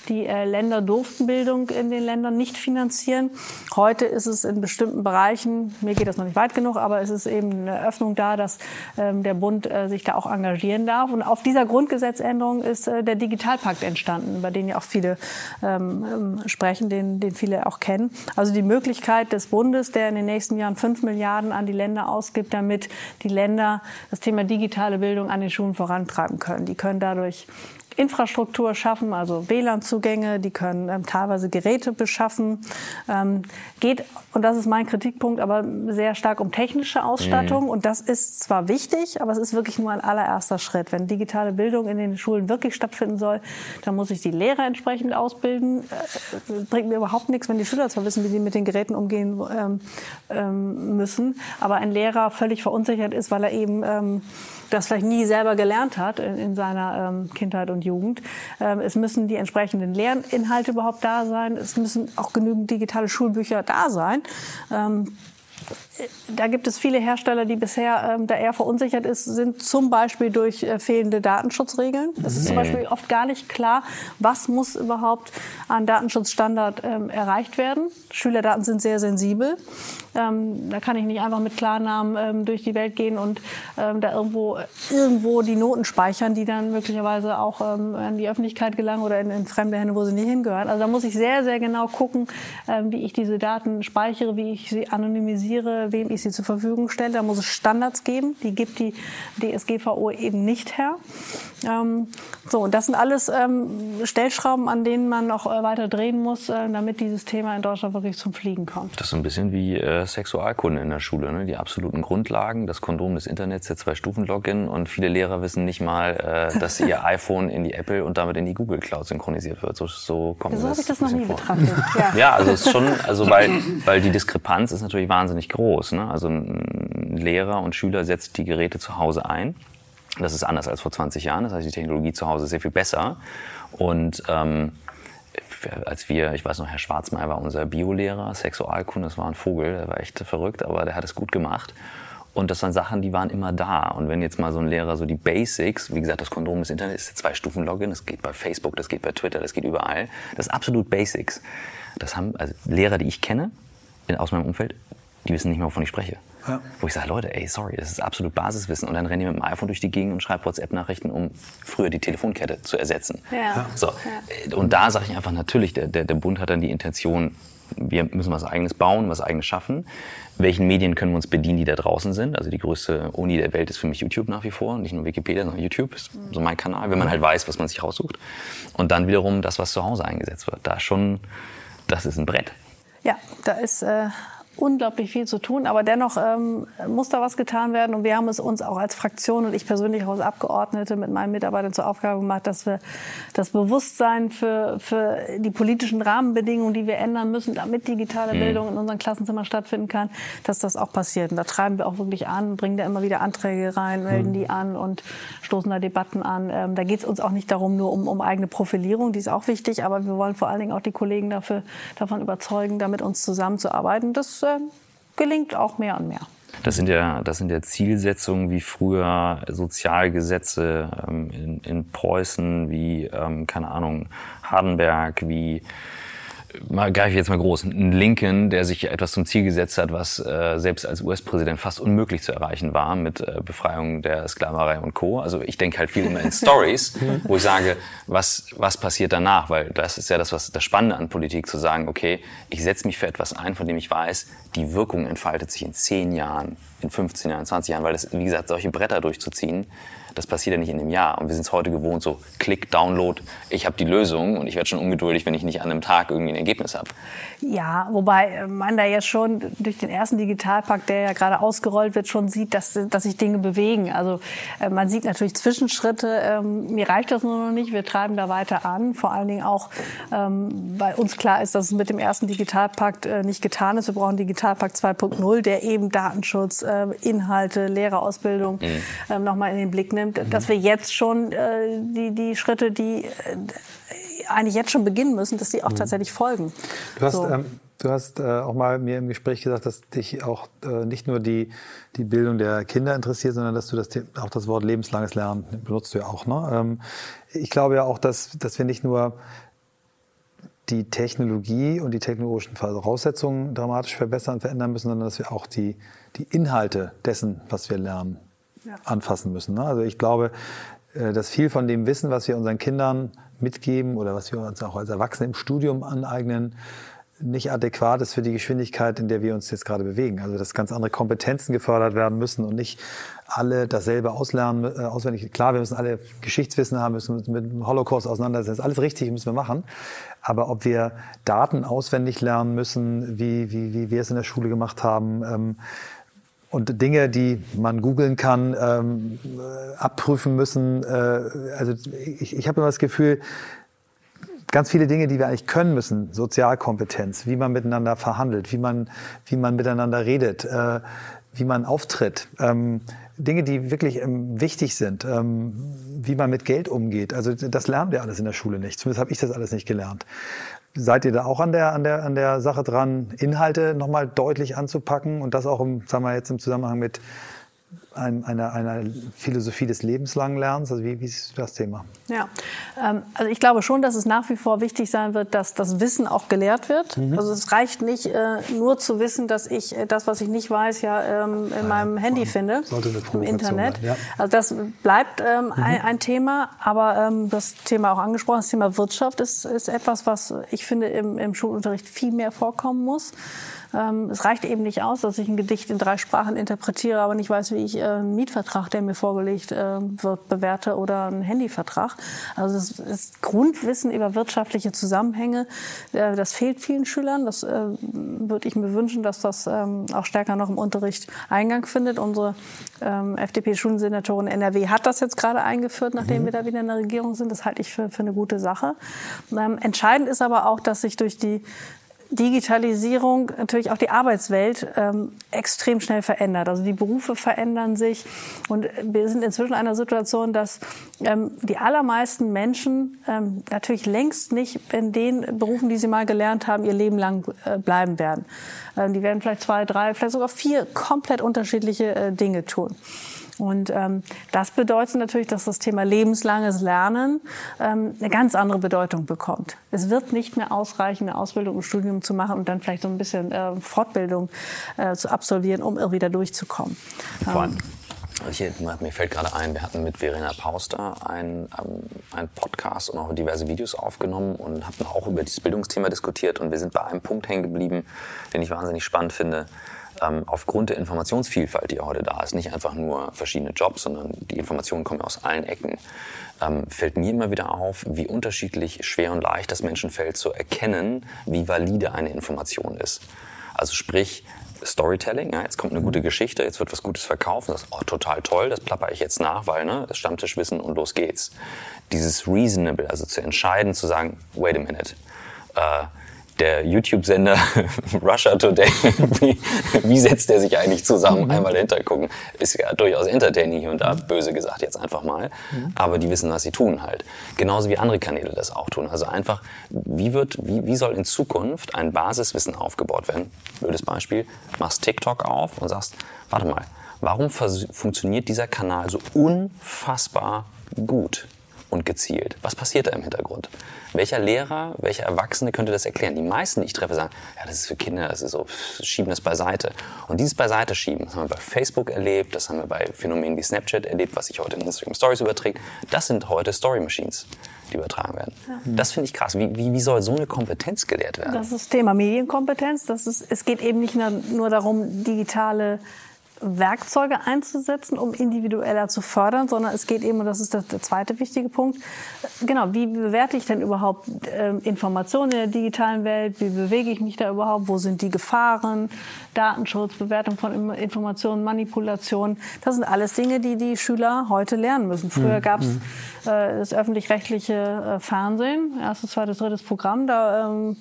Die äh, Länder durften Bildung in den Ländern nicht finanzieren. Heute ist es in bestimmten Bereichen, mir geht das noch nicht weit genug, aber es ist eben eine Öffnung da, dass ähm, der Bund äh, sich da auch engagieren darf. Und auf dieser Grundgesetzänderung ist äh, der Digitalpakt entstanden, über den ja auch viele ähm, ähm, sprechen, den, den viele auch kennen. Also die Möglichkeit des Bundes, der in den nächsten Jahren fünf Milliarden an die Länder ausgibt, damit die Länder das Thema digitale Bildung an den Schulen vorantreiben können. Die können dadurch Infrastruktur schaffen, also WLAN-Zugänge, die können ähm, teilweise Geräte beschaffen. Ähm, geht, und das ist mein Kritikpunkt, aber sehr stark um technische Ausstattung. Mhm. Und das ist zwar wichtig, aber es ist wirklich nur ein allererster Schritt. Wenn digitale Bildung in den Schulen wirklich stattfinden soll, dann muss ich die Lehrer entsprechend ausbilden. Äh, bringt mir überhaupt nichts, wenn die Schüler zwar wissen, wie sie mit den Geräten umgehen ähm, ähm, müssen, aber ein Lehrer völlig verunsichert ist, weil er eben ähm, das vielleicht nie selber gelernt hat in, in seiner ähm, Kindheit und Jugend. Ähm, es müssen die entsprechenden Lerninhalte überhaupt da sein. Es müssen auch genügend digitale Schulbücher da sein. Ähm, da gibt es viele Hersteller, die bisher ähm, da eher verunsichert ist, sind zum Beispiel durch äh, fehlende Datenschutzregeln. Es ist zum mhm. Beispiel oft gar nicht klar, was muss überhaupt an Datenschutzstandard ähm, erreicht werden. Schülerdaten sind sehr sensibel. Ähm, da kann ich nicht einfach mit Klarnamen ähm, durch die Welt gehen und ähm, da irgendwo, irgendwo die Noten speichern, die dann möglicherweise auch ähm, an die Öffentlichkeit gelangen oder in, in, fremde Hände, wo sie nicht hingehören. Also da muss ich sehr, sehr genau gucken, wie ich diese Daten speichere, wie ich sie anonymisiere, wem ich sie zur Verfügung stelle. Da muss es Standards geben. Die gibt die DSGVO eben nicht her. Ähm, so, und das sind alles ähm, Stellschrauben, an denen man noch äh, weiter drehen muss, äh, damit dieses Thema in Deutschland wirklich zum Fliegen kommt. Das ist ein bisschen wie äh, Sexualkunde in der Schule. Ne? Die absoluten Grundlagen, das Kondom des Internets, der Zwei-Stufen-Login und viele Lehrer wissen nicht mal, äh, dass ihr iPhone in die Apple und damit in die Google Cloud synchronisiert wird. So, so kommt so habe ich das noch nie vor. betrachtet. Ja. ja, also es ist schon, also weil, weil die Diskrepanz ist natürlich wahnsinnig groß groß. Ne? Also ein Lehrer und Schüler setzt die Geräte zu Hause ein. Das ist anders als vor 20 Jahren. Das heißt, die Technologie zu Hause ist sehr viel besser. Und ähm, als wir, ich weiß noch, Herr Schwarzmeier war unser Biolehrer, Sexualkunde, das war ein Vogel, der war echt verrückt, aber der hat es gut gemacht. Und das waren Sachen, die waren immer da. Und wenn jetzt mal so ein Lehrer so die Basics, wie gesagt, das Kondom des Internet ist zwei Stufen Login, das geht bei Facebook, das geht bei Twitter, das geht überall. Das ist absolut Basics. Das haben also Lehrer, die ich kenne, aus meinem Umfeld, die wissen nicht mehr, wovon ich spreche. Ja. Wo ich sage, Leute, ey, sorry, das ist absolut Basiswissen. Und dann renne ich mit dem iPhone durch die Gegend und schreibe WhatsApp-Nachrichten, um früher die Telefonkette zu ersetzen. Ja. So. Ja. Und da sage ich einfach, natürlich, der, der, der Bund hat dann die Intention, wir müssen was Eigenes bauen, was Eigenes schaffen. Welchen Medien können wir uns bedienen, die da draußen sind? Also die größte Uni der Welt ist für mich YouTube nach wie vor. Nicht nur Wikipedia, sondern YouTube ist so mein Kanal, wenn man halt weiß, was man sich raussucht. Und dann wiederum das, was zu Hause eingesetzt wird. Da schon, das ist ein Brett. Ja, da ist äh, unglaublich viel zu tun, aber dennoch ähm, muss da was getan werden. Und wir haben es uns auch als Fraktion und ich persönlich auch als Abgeordnete mit meinen Mitarbeitern zur Aufgabe gemacht, dass wir das Bewusstsein für, für die politischen Rahmenbedingungen, die wir ändern müssen, damit digitale mhm. Bildung in unseren Klassenzimmern stattfinden kann, dass das auch passiert. Und da treiben wir auch wirklich an, bringen da immer wieder Anträge rein, melden mhm. die an und stoßen da Debatten an. Ähm, da geht es uns auch nicht darum, nur um, um eigene Profilierung, die ist auch wichtig, aber wir wollen vor allen Dingen auch die Kollegen dafür, davon überzeugen, da mit uns zusammenzuarbeiten. Das äh, gelingt auch mehr und mehr. Das sind ja, das sind ja Zielsetzungen wie früher Sozialgesetze ähm, in, in Preußen, wie, ähm, keine Ahnung, Hardenberg, wie mal greife ich jetzt mal groß, ein Lincoln, der sich etwas zum Ziel gesetzt hat, was äh, selbst als US-Präsident fast unmöglich zu erreichen war mit äh, Befreiung der Sklaverei und Co. Also ich denke halt viel immer in Stories, wo ich sage, was, was passiert danach? Weil das ist ja das, was das Spannende an Politik, zu sagen, okay, ich setze mich für etwas ein, von dem ich weiß, die Wirkung entfaltet sich in 10 Jahren, in 15 Jahren, 20 Jahren, weil das, wie gesagt, solche Bretter durchzuziehen, das passiert ja nicht in einem Jahr. Und wir sind es heute gewohnt, so Klick, Download, ich habe die Lösung und ich werde schon ungeduldig, wenn ich nicht an einem Tag irgendwie ein Ergebnis habe. Ja, wobei man da jetzt schon durch den ersten Digitalpakt, der ja gerade ausgerollt wird, schon sieht, dass, dass sich Dinge bewegen. Also äh, man sieht natürlich Zwischenschritte. Ähm, mir reicht das nur noch nicht. Wir treiben da weiter an. Vor allen Dingen auch, ähm, weil uns klar ist, dass es mit dem ersten Digitalpakt äh, nicht getan ist. Wir brauchen Digitalpakt 2.0, der eben Datenschutz, äh, Inhalte, Lehrerausbildung mhm. ähm, nochmal in den Blick nimmt nimmt, dass wir jetzt schon äh, die, die Schritte, die äh, eigentlich jetzt schon beginnen müssen, dass die auch mhm. tatsächlich folgen. Du hast, so. ähm, du hast äh, auch mal mir im Gespräch gesagt, dass dich auch äh, nicht nur die, die Bildung der Kinder interessiert, sondern dass du das, auch das Wort lebenslanges Lernen benutzt du ja auch. Ne? Ähm, ich glaube ja auch, dass, dass wir nicht nur die Technologie und die technologischen Voraussetzungen dramatisch verbessern, verändern müssen, sondern dass wir auch die, die Inhalte dessen, was wir lernen, ja. anfassen müssen. Ne? Also ich glaube, äh, dass viel von dem Wissen, was wir unseren Kindern mitgeben oder was wir uns auch als Erwachsene im Studium aneignen, nicht adäquat ist für die Geschwindigkeit, in der wir uns jetzt gerade bewegen. Also dass ganz andere Kompetenzen gefördert werden müssen und nicht alle dasselbe auslernen, äh, auswendig. Klar, wir müssen alle Geschichtswissen haben, müssen uns mit dem Holocaust auseinandersetzen. Das ist alles richtig, müssen wir machen. Aber ob wir Daten auswendig lernen müssen, wie, wie, wie wir es in der Schule gemacht haben, ähm, und Dinge, die man googeln kann, ähm, äh, abprüfen müssen. Äh, also ich, ich habe immer das Gefühl, ganz viele Dinge, die wir eigentlich können müssen, Sozialkompetenz, wie man miteinander verhandelt, wie man, wie man miteinander redet, äh, wie man auftritt, ähm, Dinge, die wirklich ähm, wichtig sind, ähm, wie man mit Geld umgeht. Also das lernen wir alles in der Schule nicht. Zumindest habe ich das alles nicht gelernt. Seid ihr da auch an der, an der, an der Sache dran, Inhalte nochmal deutlich anzupacken und das auch im, sagen wir jetzt im Zusammenhang mit einer, einer Philosophie des lebenslangen Lernens? Also wie, wie siehst du das Thema? Ja, ähm, also ich glaube schon, dass es nach wie vor wichtig sein wird, dass das Wissen auch gelehrt wird. Mhm. Also es reicht nicht äh, nur zu wissen, dass ich äh, das, was ich nicht weiß, ja ähm, in ja, meinem Handy finde, im Internet. Ja. Also das bleibt ähm, mhm. ein, ein, Thema, aber das Thema auch angesprochen, das Thema Wirtschaft ist, ist etwas, was ich finde im, im Schulunterricht viel mehr vorkommen muss. Ähm, es reicht eben nicht aus, dass ich ein Gedicht in drei Sprachen interpretiere, aber nicht weiß, wie ich äh, einen Mietvertrag, der mir vorgelegt äh, wird, bewerte oder einen Handyvertrag. Also das, das Grundwissen über wirtschaftliche Zusammenhänge, äh, das fehlt vielen Schülern. Das würde ich mir wünschen, dass das ähm, auch stärker noch im Unterricht Eingang findet. Unsere ähm, FDP-Schulsenatorin NRW hat das jetzt gerade eingeführt, nachdem mhm. wir da wieder in der Regierung sind. Das halte ich für, für eine gute Sache. entscheidend ist aber auch, dass sich durch die Digitalisierung natürlich auch die Arbeitswelt ähm, extrem schnell verändert. Also die Berufe verändern sich und wir sind inzwischen in einer Situation, dass ähm, die allermeisten Menschen ähm, natürlich längst nicht in den Berufen, die sie mal gelernt haben, ihr Leben lang äh, bleiben werden. Ähm, die werden vielleicht zwei, drei, vielleicht sogar vier komplett unterschiedliche äh, Dinge tun. Und ähm, das bedeutet natürlich, dass das Thema lebenslanges Lernen ähm, eine ganz andere Bedeutung bekommt. Es wird nicht mehr ausreichen, eine Ausbildung und Studium zu machen und dann vielleicht so ein bisschen äh, Fortbildung äh, zu absolvieren, um irgendwie da durchzukommen. Vor allem, ich, mir fällt gerade ein, wir hatten mit Verena Pauster einen, ähm, einen Podcast und auch diverse Videos aufgenommen und hatten auch über dieses Bildungsthema diskutiert und wir sind bei einem Punkt hängen geblieben, den ich wahnsinnig spannend finde ähm, aufgrund der Informationsvielfalt, die ja heute da ist, nicht einfach nur verschiedene Jobs, sondern die Informationen kommen aus allen Ecken, ähm, fällt mir immer wieder auf, wie unterschiedlich schwer und leicht das Menschen fällt zu erkennen, wie valide eine Information ist. Also sprich, Storytelling, ja, jetzt kommt eine gute Geschichte, jetzt wird was Gutes verkauft, das ist oh, total toll, das plapper ich jetzt nach, weil ne, das Stammtischwissen und los geht's. Dieses Reasonable, also zu entscheiden, zu sagen, wait a minute, äh, der YouTube-Sender Russia Today, wie, wie setzt der sich eigentlich zusammen? Mhm. Einmal dahinter gucken. Ist ja durchaus entertaining hier und da, böse gesagt jetzt einfach mal. Mhm. Aber die wissen, was sie tun halt. Genauso wie andere Kanäle das auch tun. Also einfach, wie wird, wie, wie soll in Zukunft ein Basiswissen aufgebaut werden? Blödes Beispiel. Machst TikTok auf und sagst, warte mal, warum funktioniert dieser Kanal so unfassbar gut? und gezielt. Was passiert da im Hintergrund? Welcher Lehrer, welcher Erwachsene könnte das erklären? Die meisten, die ich treffe, sagen, ja, das ist für Kinder, das ist so, schieben das beiseite. Und dieses Beiseite schieben, das haben wir bei Facebook erlebt, das haben wir bei Phänomenen wie Snapchat erlebt, was sich heute in Instagram Stories überträgt. Das sind heute Story Machines, die übertragen werden. Ja. Das finde ich krass. Wie, wie, wie soll so eine Kompetenz gelehrt werden? Das ist Thema Medienkompetenz. Das ist, es geht eben nicht nur darum, digitale Werkzeuge einzusetzen, um individueller zu fördern, sondern es geht eben, und das ist der, der zweite wichtige Punkt, genau, wie bewerte ich denn überhaupt äh, Informationen in der digitalen Welt, wie bewege ich mich da überhaupt, wo sind die Gefahren, Datenschutz, Bewertung von Informationen, Manipulation, das sind alles Dinge, die die Schüler heute lernen müssen. Früher mhm. gab es mhm. äh, das öffentlich-rechtliche äh, Fernsehen, erstes, zweites, drittes Programm, da ähm,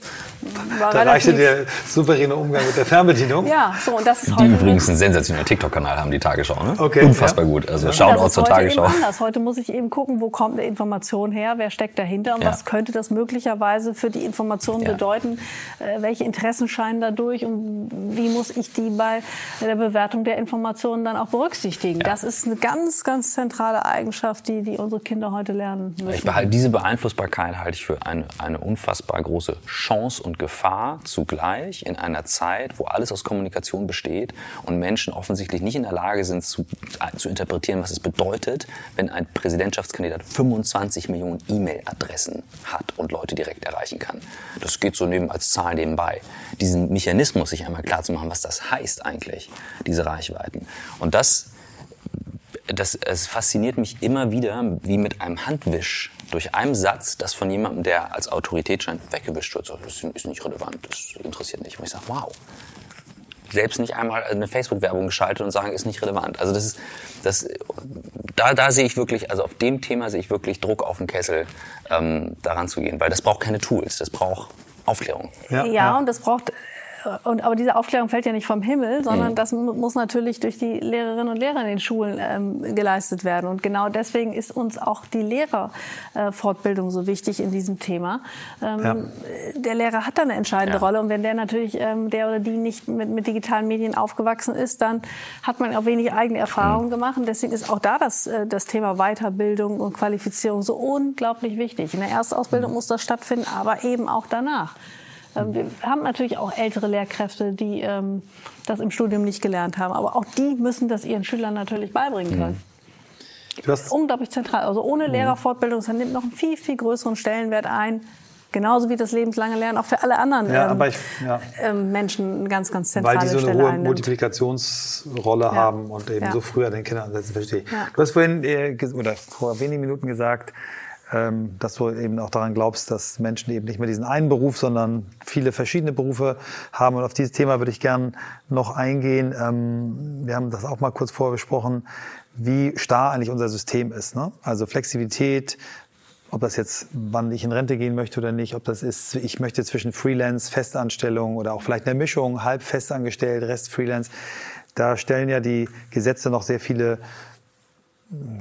war Da reichte der souveräne Umgang mit der Fernbedienung. Ja, so, und das ist die heute übrigens ein sensationeller TikTok-Kanal haben, die Tagesschau. Ne? Okay, Unfassbar ja. gut. Also ja. Shoutout zur Tagesschau. Eben anders. Heute muss ich eben gucken, wo kommt eine Information her, wer steckt dahinter und ja. was könnte das möglicherweise für die Information ja. bedeuten, äh, welche Interessen scheinen dadurch und wie muss ich die bei der Bewertung der Informationen dann auch berücksichtigen. Das ist eine ganz, ganz zentrale Eigenschaft, die, die unsere Kinder heute lernen müssen. Ich behalte, diese Beeinflussbarkeit halte ich für eine, eine unfassbar große Chance und Gefahr zugleich in einer Zeit, wo alles aus Kommunikation besteht und Menschen offensichtlich offensichtlich nicht in der Lage sind zu, äh, zu interpretieren, was es bedeutet, wenn ein Präsidentschaftskandidat 25 Millionen E-Mail-Adressen hat und Leute direkt erreichen kann. Das geht so neben als Zahl nebenbei. Diesen Mechanismus sich einmal klar zu machen, was das heißt eigentlich, diese Reichweiten. Und das das, es fasziniert mich immer wieder, wie mit einem Handwisch durch einen Satz, das von jemandem, der als Autorität scheint, weggewischt wird. Das ist nicht relevant, das interessiert nicht. Und ich sage, wow, selbst nicht einmal eine Facebook-Werbung geschaltet und sagen, ist nicht relevant. Also das ist, das, da, da sehe ich wirklich, also auf dem Thema sehe ich wirklich Druck auf den Kessel, ähm, daran zu gehen, weil das braucht keine Tools, das braucht Aufklärung. Ja, ja, ja. und das braucht und, aber diese Aufklärung fällt ja nicht vom Himmel, sondern mhm. das muss natürlich durch die Lehrerinnen und Lehrer in den Schulen ähm, geleistet werden. Und genau deswegen ist uns auch die Lehrerfortbildung äh, so wichtig in diesem Thema. Ähm, ja. Der Lehrer hat da eine entscheidende ja. Rolle. Und wenn der natürlich, ähm, der oder die nicht mit, mit, digitalen Medien aufgewachsen ist, dann hat man auch wenig eigene Erfahrungen mhm. gemacht. Und deswegen ist auch da das, äh, das Thema Weiterbildung und Qualifizierung so unglaublich wichtig. In der Erstausbildung mhm. muss das stattfinden, aber eben auch danach. Ähm, wir haben natürlich auch ältere Lehrkräfte, die ähm, das im Studium nicht gelernt haben. Aber auch die müssen das ihren Schülern natürlich beibringen können. Das ist unglaublich zentral. Also ohne Lehrerfortbildung, das nimmt noch einen viel, viel größeren Stellenwert ein. Genauso wie das lebenslange Lernen auch für alle anderen ja, ähm, ich, ja. ähm, Menschen eine ganz, ganz zentrale Weil die so eine Stelle hohe einnimmt. Multiplikationsrolle ja. haben und eben so früh an den Kindern ansetzen, verstehe ich. Du hast vorhin äh, oder vor wenigen Minuten gesagt, dass du eben auch daran glaubst, dass Menschen eben nicht mehr diesen einen Beruf, sondern viele verschiedene Berufe haben. Und auf dieses Thema würde ich gern noch eingehen. Ähm, wir haben das auch mal kurz vorher besprochen, wie starr eigentlich unser System ist. Ne? Also Flexibilität, ob das jetzt, wann ich in Rente gehen möchte oder nicht, ob das ist, ich möchte zwischen Freelance, Festanstellung oder auch vielleicht eine Mischung, halb festangestellt, Rest Freelance. Da stellen ja die Gesetze noch sehr viele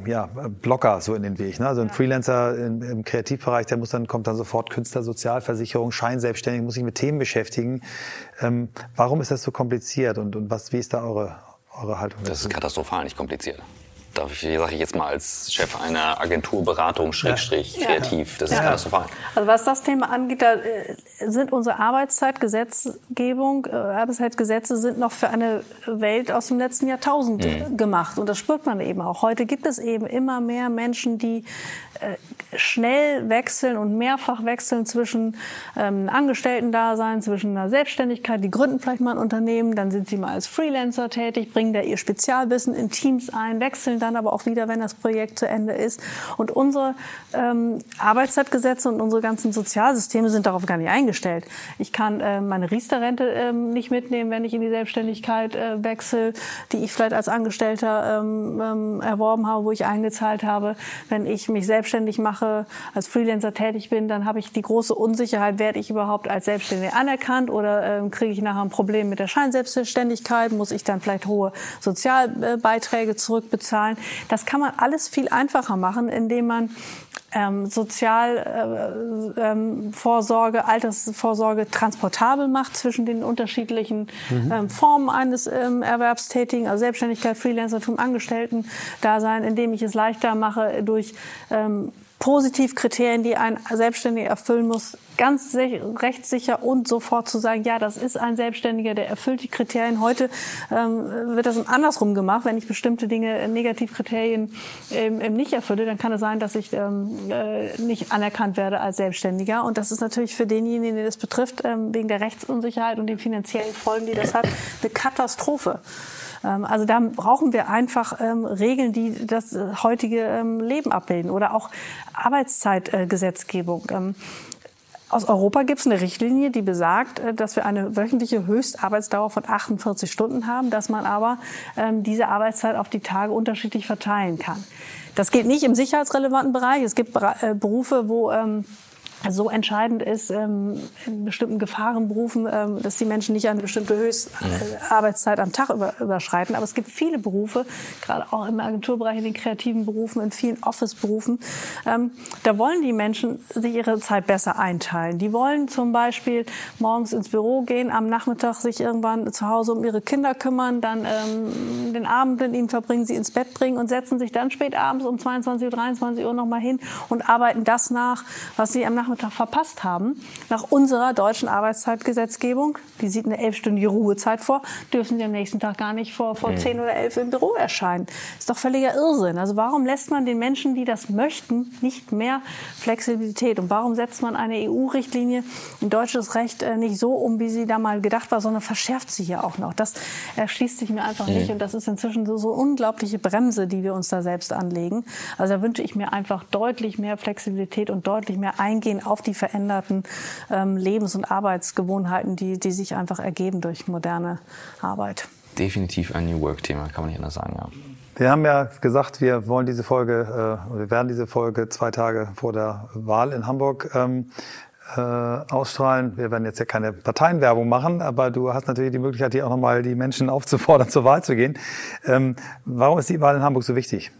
ja, Blocker so in den Weg. Ne? Also ein Freelancer im, im, Kreativbereich, der muss dann, kommt dann sofort Künstlersozialversicherung, Scheinselbstständig, muss sich mit Themen beschäftigen. Ähm, warum ist das so kompliziert und, und was, wie ist da eure, eure Haltung? Das ist katastrophal nicht kompliziert. Darf ich, sage ich jetzt mal als Chef einer Agenturberatung, Schrägstrich, ja. kreativ. Das ist ja. katastrophal. Also was das Thema angeht, da äh, sind unsere Arbeitszeitgesetzgebung, äh, Arbeitszeitgesetze sind noch für eine Welt aus dem letzten Jahrtausend mhm. gemacht. Und das spürt man eben auch. Heute gibt es eben immer mehr Menschen, die äh, schnell wechseln und mehrfach wechseln zwischen ähm, Angestellten-Dasein, zwischen einer Selbstständigkeit, die gründen vielleicht mal ein Unternehmen, dann sind sie mal als Freelancer tätig, bringen da ihr Spezialwissen in Teams ein, wechseln dann aber auch wieder, wenn das Projekt zu Ende ist. Und unsere ähm, Arbeitszeitgesetze und unsere ganzen Sozialsysteme sind darauf gar nicht eingestellt. Ich kann äh, meine Riester-Rente äh, nicht mitnehmen, wenn ich in die Selbstständigkeit äh, wechsle, die ich vielleicht als Angestellter ähm, ähm, erworben habe, wo ich eingezahlt habe. Wenn ich mich selbstständig mache, als Freelancer tätig bin, dann habe ich die große Unsicherheit, werde ich überhaupt als Selbstständige anerkannt oder ähm, kriege ich nachher ein Problem mit der Scheinselbstständigkeit, muss ich dann vielleicht hohe Sozialbeiträge zurückbezahlen. Das kann man alles viel einfacher machen, indem man ähm, Sozialvorsorge, äh, ähm, Altersvorsorge transportabel macht zwischen den unterschiedlichen mhm. ähm, Formen eines ähm, Erwerbstätigen, also Selbstständigkeit, Freelancertum, Angestellten-Dasein, indem ich es leichter mache durch ähm, Positivkriterien, die ein Selbstständiger erfüllen muss, ganz rechtssicher und sofort zu sagen, ja, das ist ein Selbstständiger, der erfüllt die Kriterien. Heute ähm, wird das andersrum gemacht. Wenn ich bestimmte Dinge, äh, Negativkriterien ähm, eben nicht erfülle, dann kann es sein, dass ich ähm, äh, nicht anerkannt werde als Selbstständiger. Und das ist natürlich für denjenigen, den das betrifft, ähm, wegen der Rechtsunsicherheit und den finanziellen Folgen, die das hat, eine Katastrophe. Ähm, also da brauchen wir einfach ähm, Regeln, die das äh, heutige ähm, Leben abbilden oder auch Arbeitszeitgesetzgebung. Aus Europa gibt es eine Richtlinie, die besagt, äh, dass wir eine wöchentliche Höchstarbeitsdauer von 48 Stunden haben, dass man aber diese Arbeitszeit auf die Tage unterschiedlich verteilen kann. Das geht nicht im sicherheitsrelevanten Bereich. Es gibt äh, Berufe, wo so entscheidend ist ähm, in bestimmten Gefahrenberufen, ähm, dass die Menschen nicht eine bestimmte Höchstarbeitszeit am Tag über, überschreiten. Aber es gibt viele Berufe, gerade auch im Agenturbereich, in den kreativen Berufen, in vielen Office-Berufen, ähm, da wollen die Menschen sich ihre Zeit besser einteilen. Die wollen zum Beispiel morgens ins Büro gehen, am Nachmittag sich irgendwann zu Hause um ihre Kinder kümmern, dann ähm, den Abend mit ihnen verbringen, sie ins Bett bringen und setzen sich dann spät abends um 22 Uhr, 23 Uhr nochmal hin und arbeiten das nach, was sie am Nachmittag Nachmittag verpasst haben, nach unserer deutschen Arbeitszeitgesetzgebung, die sieht eine elfstündige Ruhezeit vor, dürfen sie am nächsten Tag gar nicht vor, vor mhm. 10 oder 11 im Büro erscheinen. Ist doch völliger Irrsinn. Also warum lässt man den Menschen, die das möchten, nicht mehr Flexibilität? Und warum setzt man eine EU-Richtlinie in deutsches Recht äh, nicht so um, wie sie da mal gedacht war, sondern verschärft sie hier auch noch? Das erschließt sich mir einfach nicht. Und das ist inzwischen so, so unglaubliche Bremse, die wir uns da selbst anlegen. Also da wünsche ich mir einfach deutlich mehr Flexibilität und deutlich mehr Eingehen auf die veränderten ähm, Lebens- und Arbeitsgewohnheiten, die, die sich einfach ergeben durch moderne Arbeit. Definitiv ein New Work-Thema, kann man nicht anders sagen, ja. Wir haben ja gesagt, wir wollen diese Folge, äh, wir werden diese Folge zwei Tage vor der Wahl in Hamburg ähm, äh, ausstrahlen. Wir werden jetzt ja keine Parteienwerbung machen, aber du hast natürlich die Möglichkeit, hier auch nochmal die Menschen aufzufordern, zur Wahl zu gehen. Ähm, warum ist die Wahl in Hamburg so wichtig?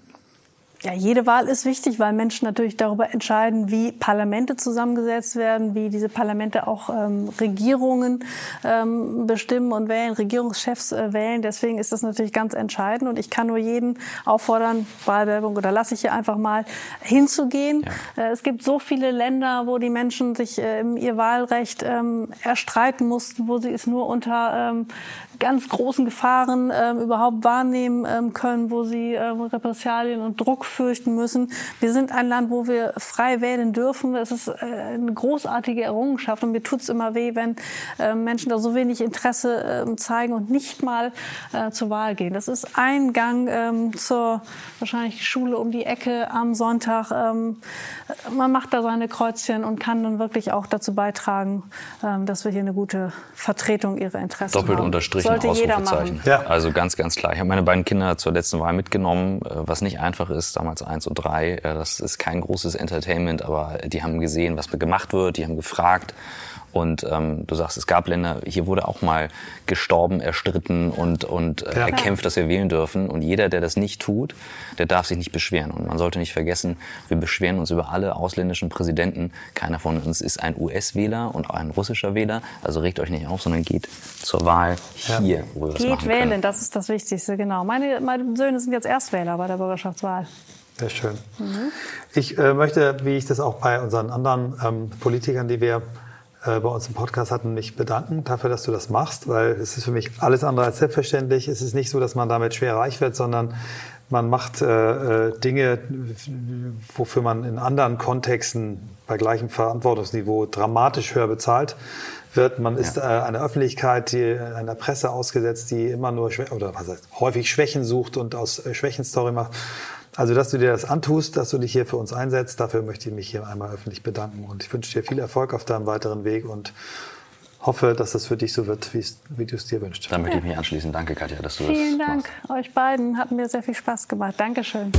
Ja, jede Wahl ist wichtig, weil Menschen natürlich darüber entscheiden, wie Parlamente zusammengesetzt werden, wie diese Parlamente auch ähm, Regierungen ähm, bestimmen und wählen, Regierungschefs äh, wählen. Deswegen ist das natürlich ganz entscheidend. Und ich kann nur jeden auffordern, Wahlwerbung oder lasse ich hier einfach mal hinzugehen. Ja. Äh, es gibt so viele Länder, wo die Menschen sich äh, ihr Wahlrecht ähm, erstreiten mussten, wo sie es nur unter ähm, ganz großen Gefahren ähm, überhaupt wahrnehmen ähm, können, wo sie ähm, Repressalien und Druck fürchten müssen. Wir sind ein Land, wo wir frei wählen dürfen. Das ist äh, eine großartige Errungenschaft und mir tut es immer weh, wenn äh, Menschen da so wenig Interesse äh, zeigen und nicht mal äh, zur Wahl gehen. Das ist ein Gang ähm, zur wahrscheinlich Schule um die Ecke am Sonntag. Ähm, man macht da seine Kreuzchen und kann dann wirklich auch dazu beitragen, ähm, dass wir hier eine gute Vertretung ihrer Interessen Doppelt haben. unterstrichen sollte jeder machen. Ja. Also ganz, ganz klar. Ich habe meine beiden Kinder zur letzten Wahl mitgenommen, äh, was nicht einfach ist, damals eins und drei. Äh, das ist kein großes Entertainment, aber die haben gesehen, was gemacht wird, die haben gefragt. Und ähm, du sagst, es gab Länder, hier wurde auch mal gestorben, erstritten und, und äh, ja. erkämpft, dass wir wählen dürfen. Und jeder, der das nicht tut, der darf sich nicht beschweren. Und man sollte nicht vergessen, wir beschweren uns über alle ausländischen Präsidenten. Keiner von uns ist ein US-Wähler und auch ein russischer Wähler. Also regt euch nicht auf, sondern geht zur Wahl hier, wo wir was Geht machen wählen, können. das ist das Wichtigste, genau. Meine, meine Söhne sind jetzt Erstwähler bei der Bürgerschaftswahl. Sehr schön. Ich äh, möchte, wie ich das auch bei unseren anderen ähm, Politikern, die wir bei uns im Podcast hatten, mich bedanken dafür, dass du das machst, weil es ist für mich alles andere als selbstverständlich. Es ist nicht so, dass man damit schwer reich wird, sondern man macht äh, äh, Dinge, wofür man in anderen Kontexten bei gleichem Verantwortungsniveau dramatisch höher bezahlt wird. Man ist äh, einer Öffentlichkeit, die, einer Presse ausgesetzt, die immer nur oder was heißt, häufig Schwächen sucht und aus äh, Schwächen Story macht. Also, dass du dir das antust, dass du dich hier für uns einsetzt, dafür möchte ich mich hier einmal öffentlich bedanken. Und ich wünsche dir viel Erfolg auf deinem weiteren Weg und hoffe, dass das für dich so wird, wie es- wie du es dir wünschst. Da möchte ich mich anschließen. Danke, Katja, dass du Vielen das Dank machst. euch beiden. Hat mir sehr viel Spaß gemacht. Dankeschön.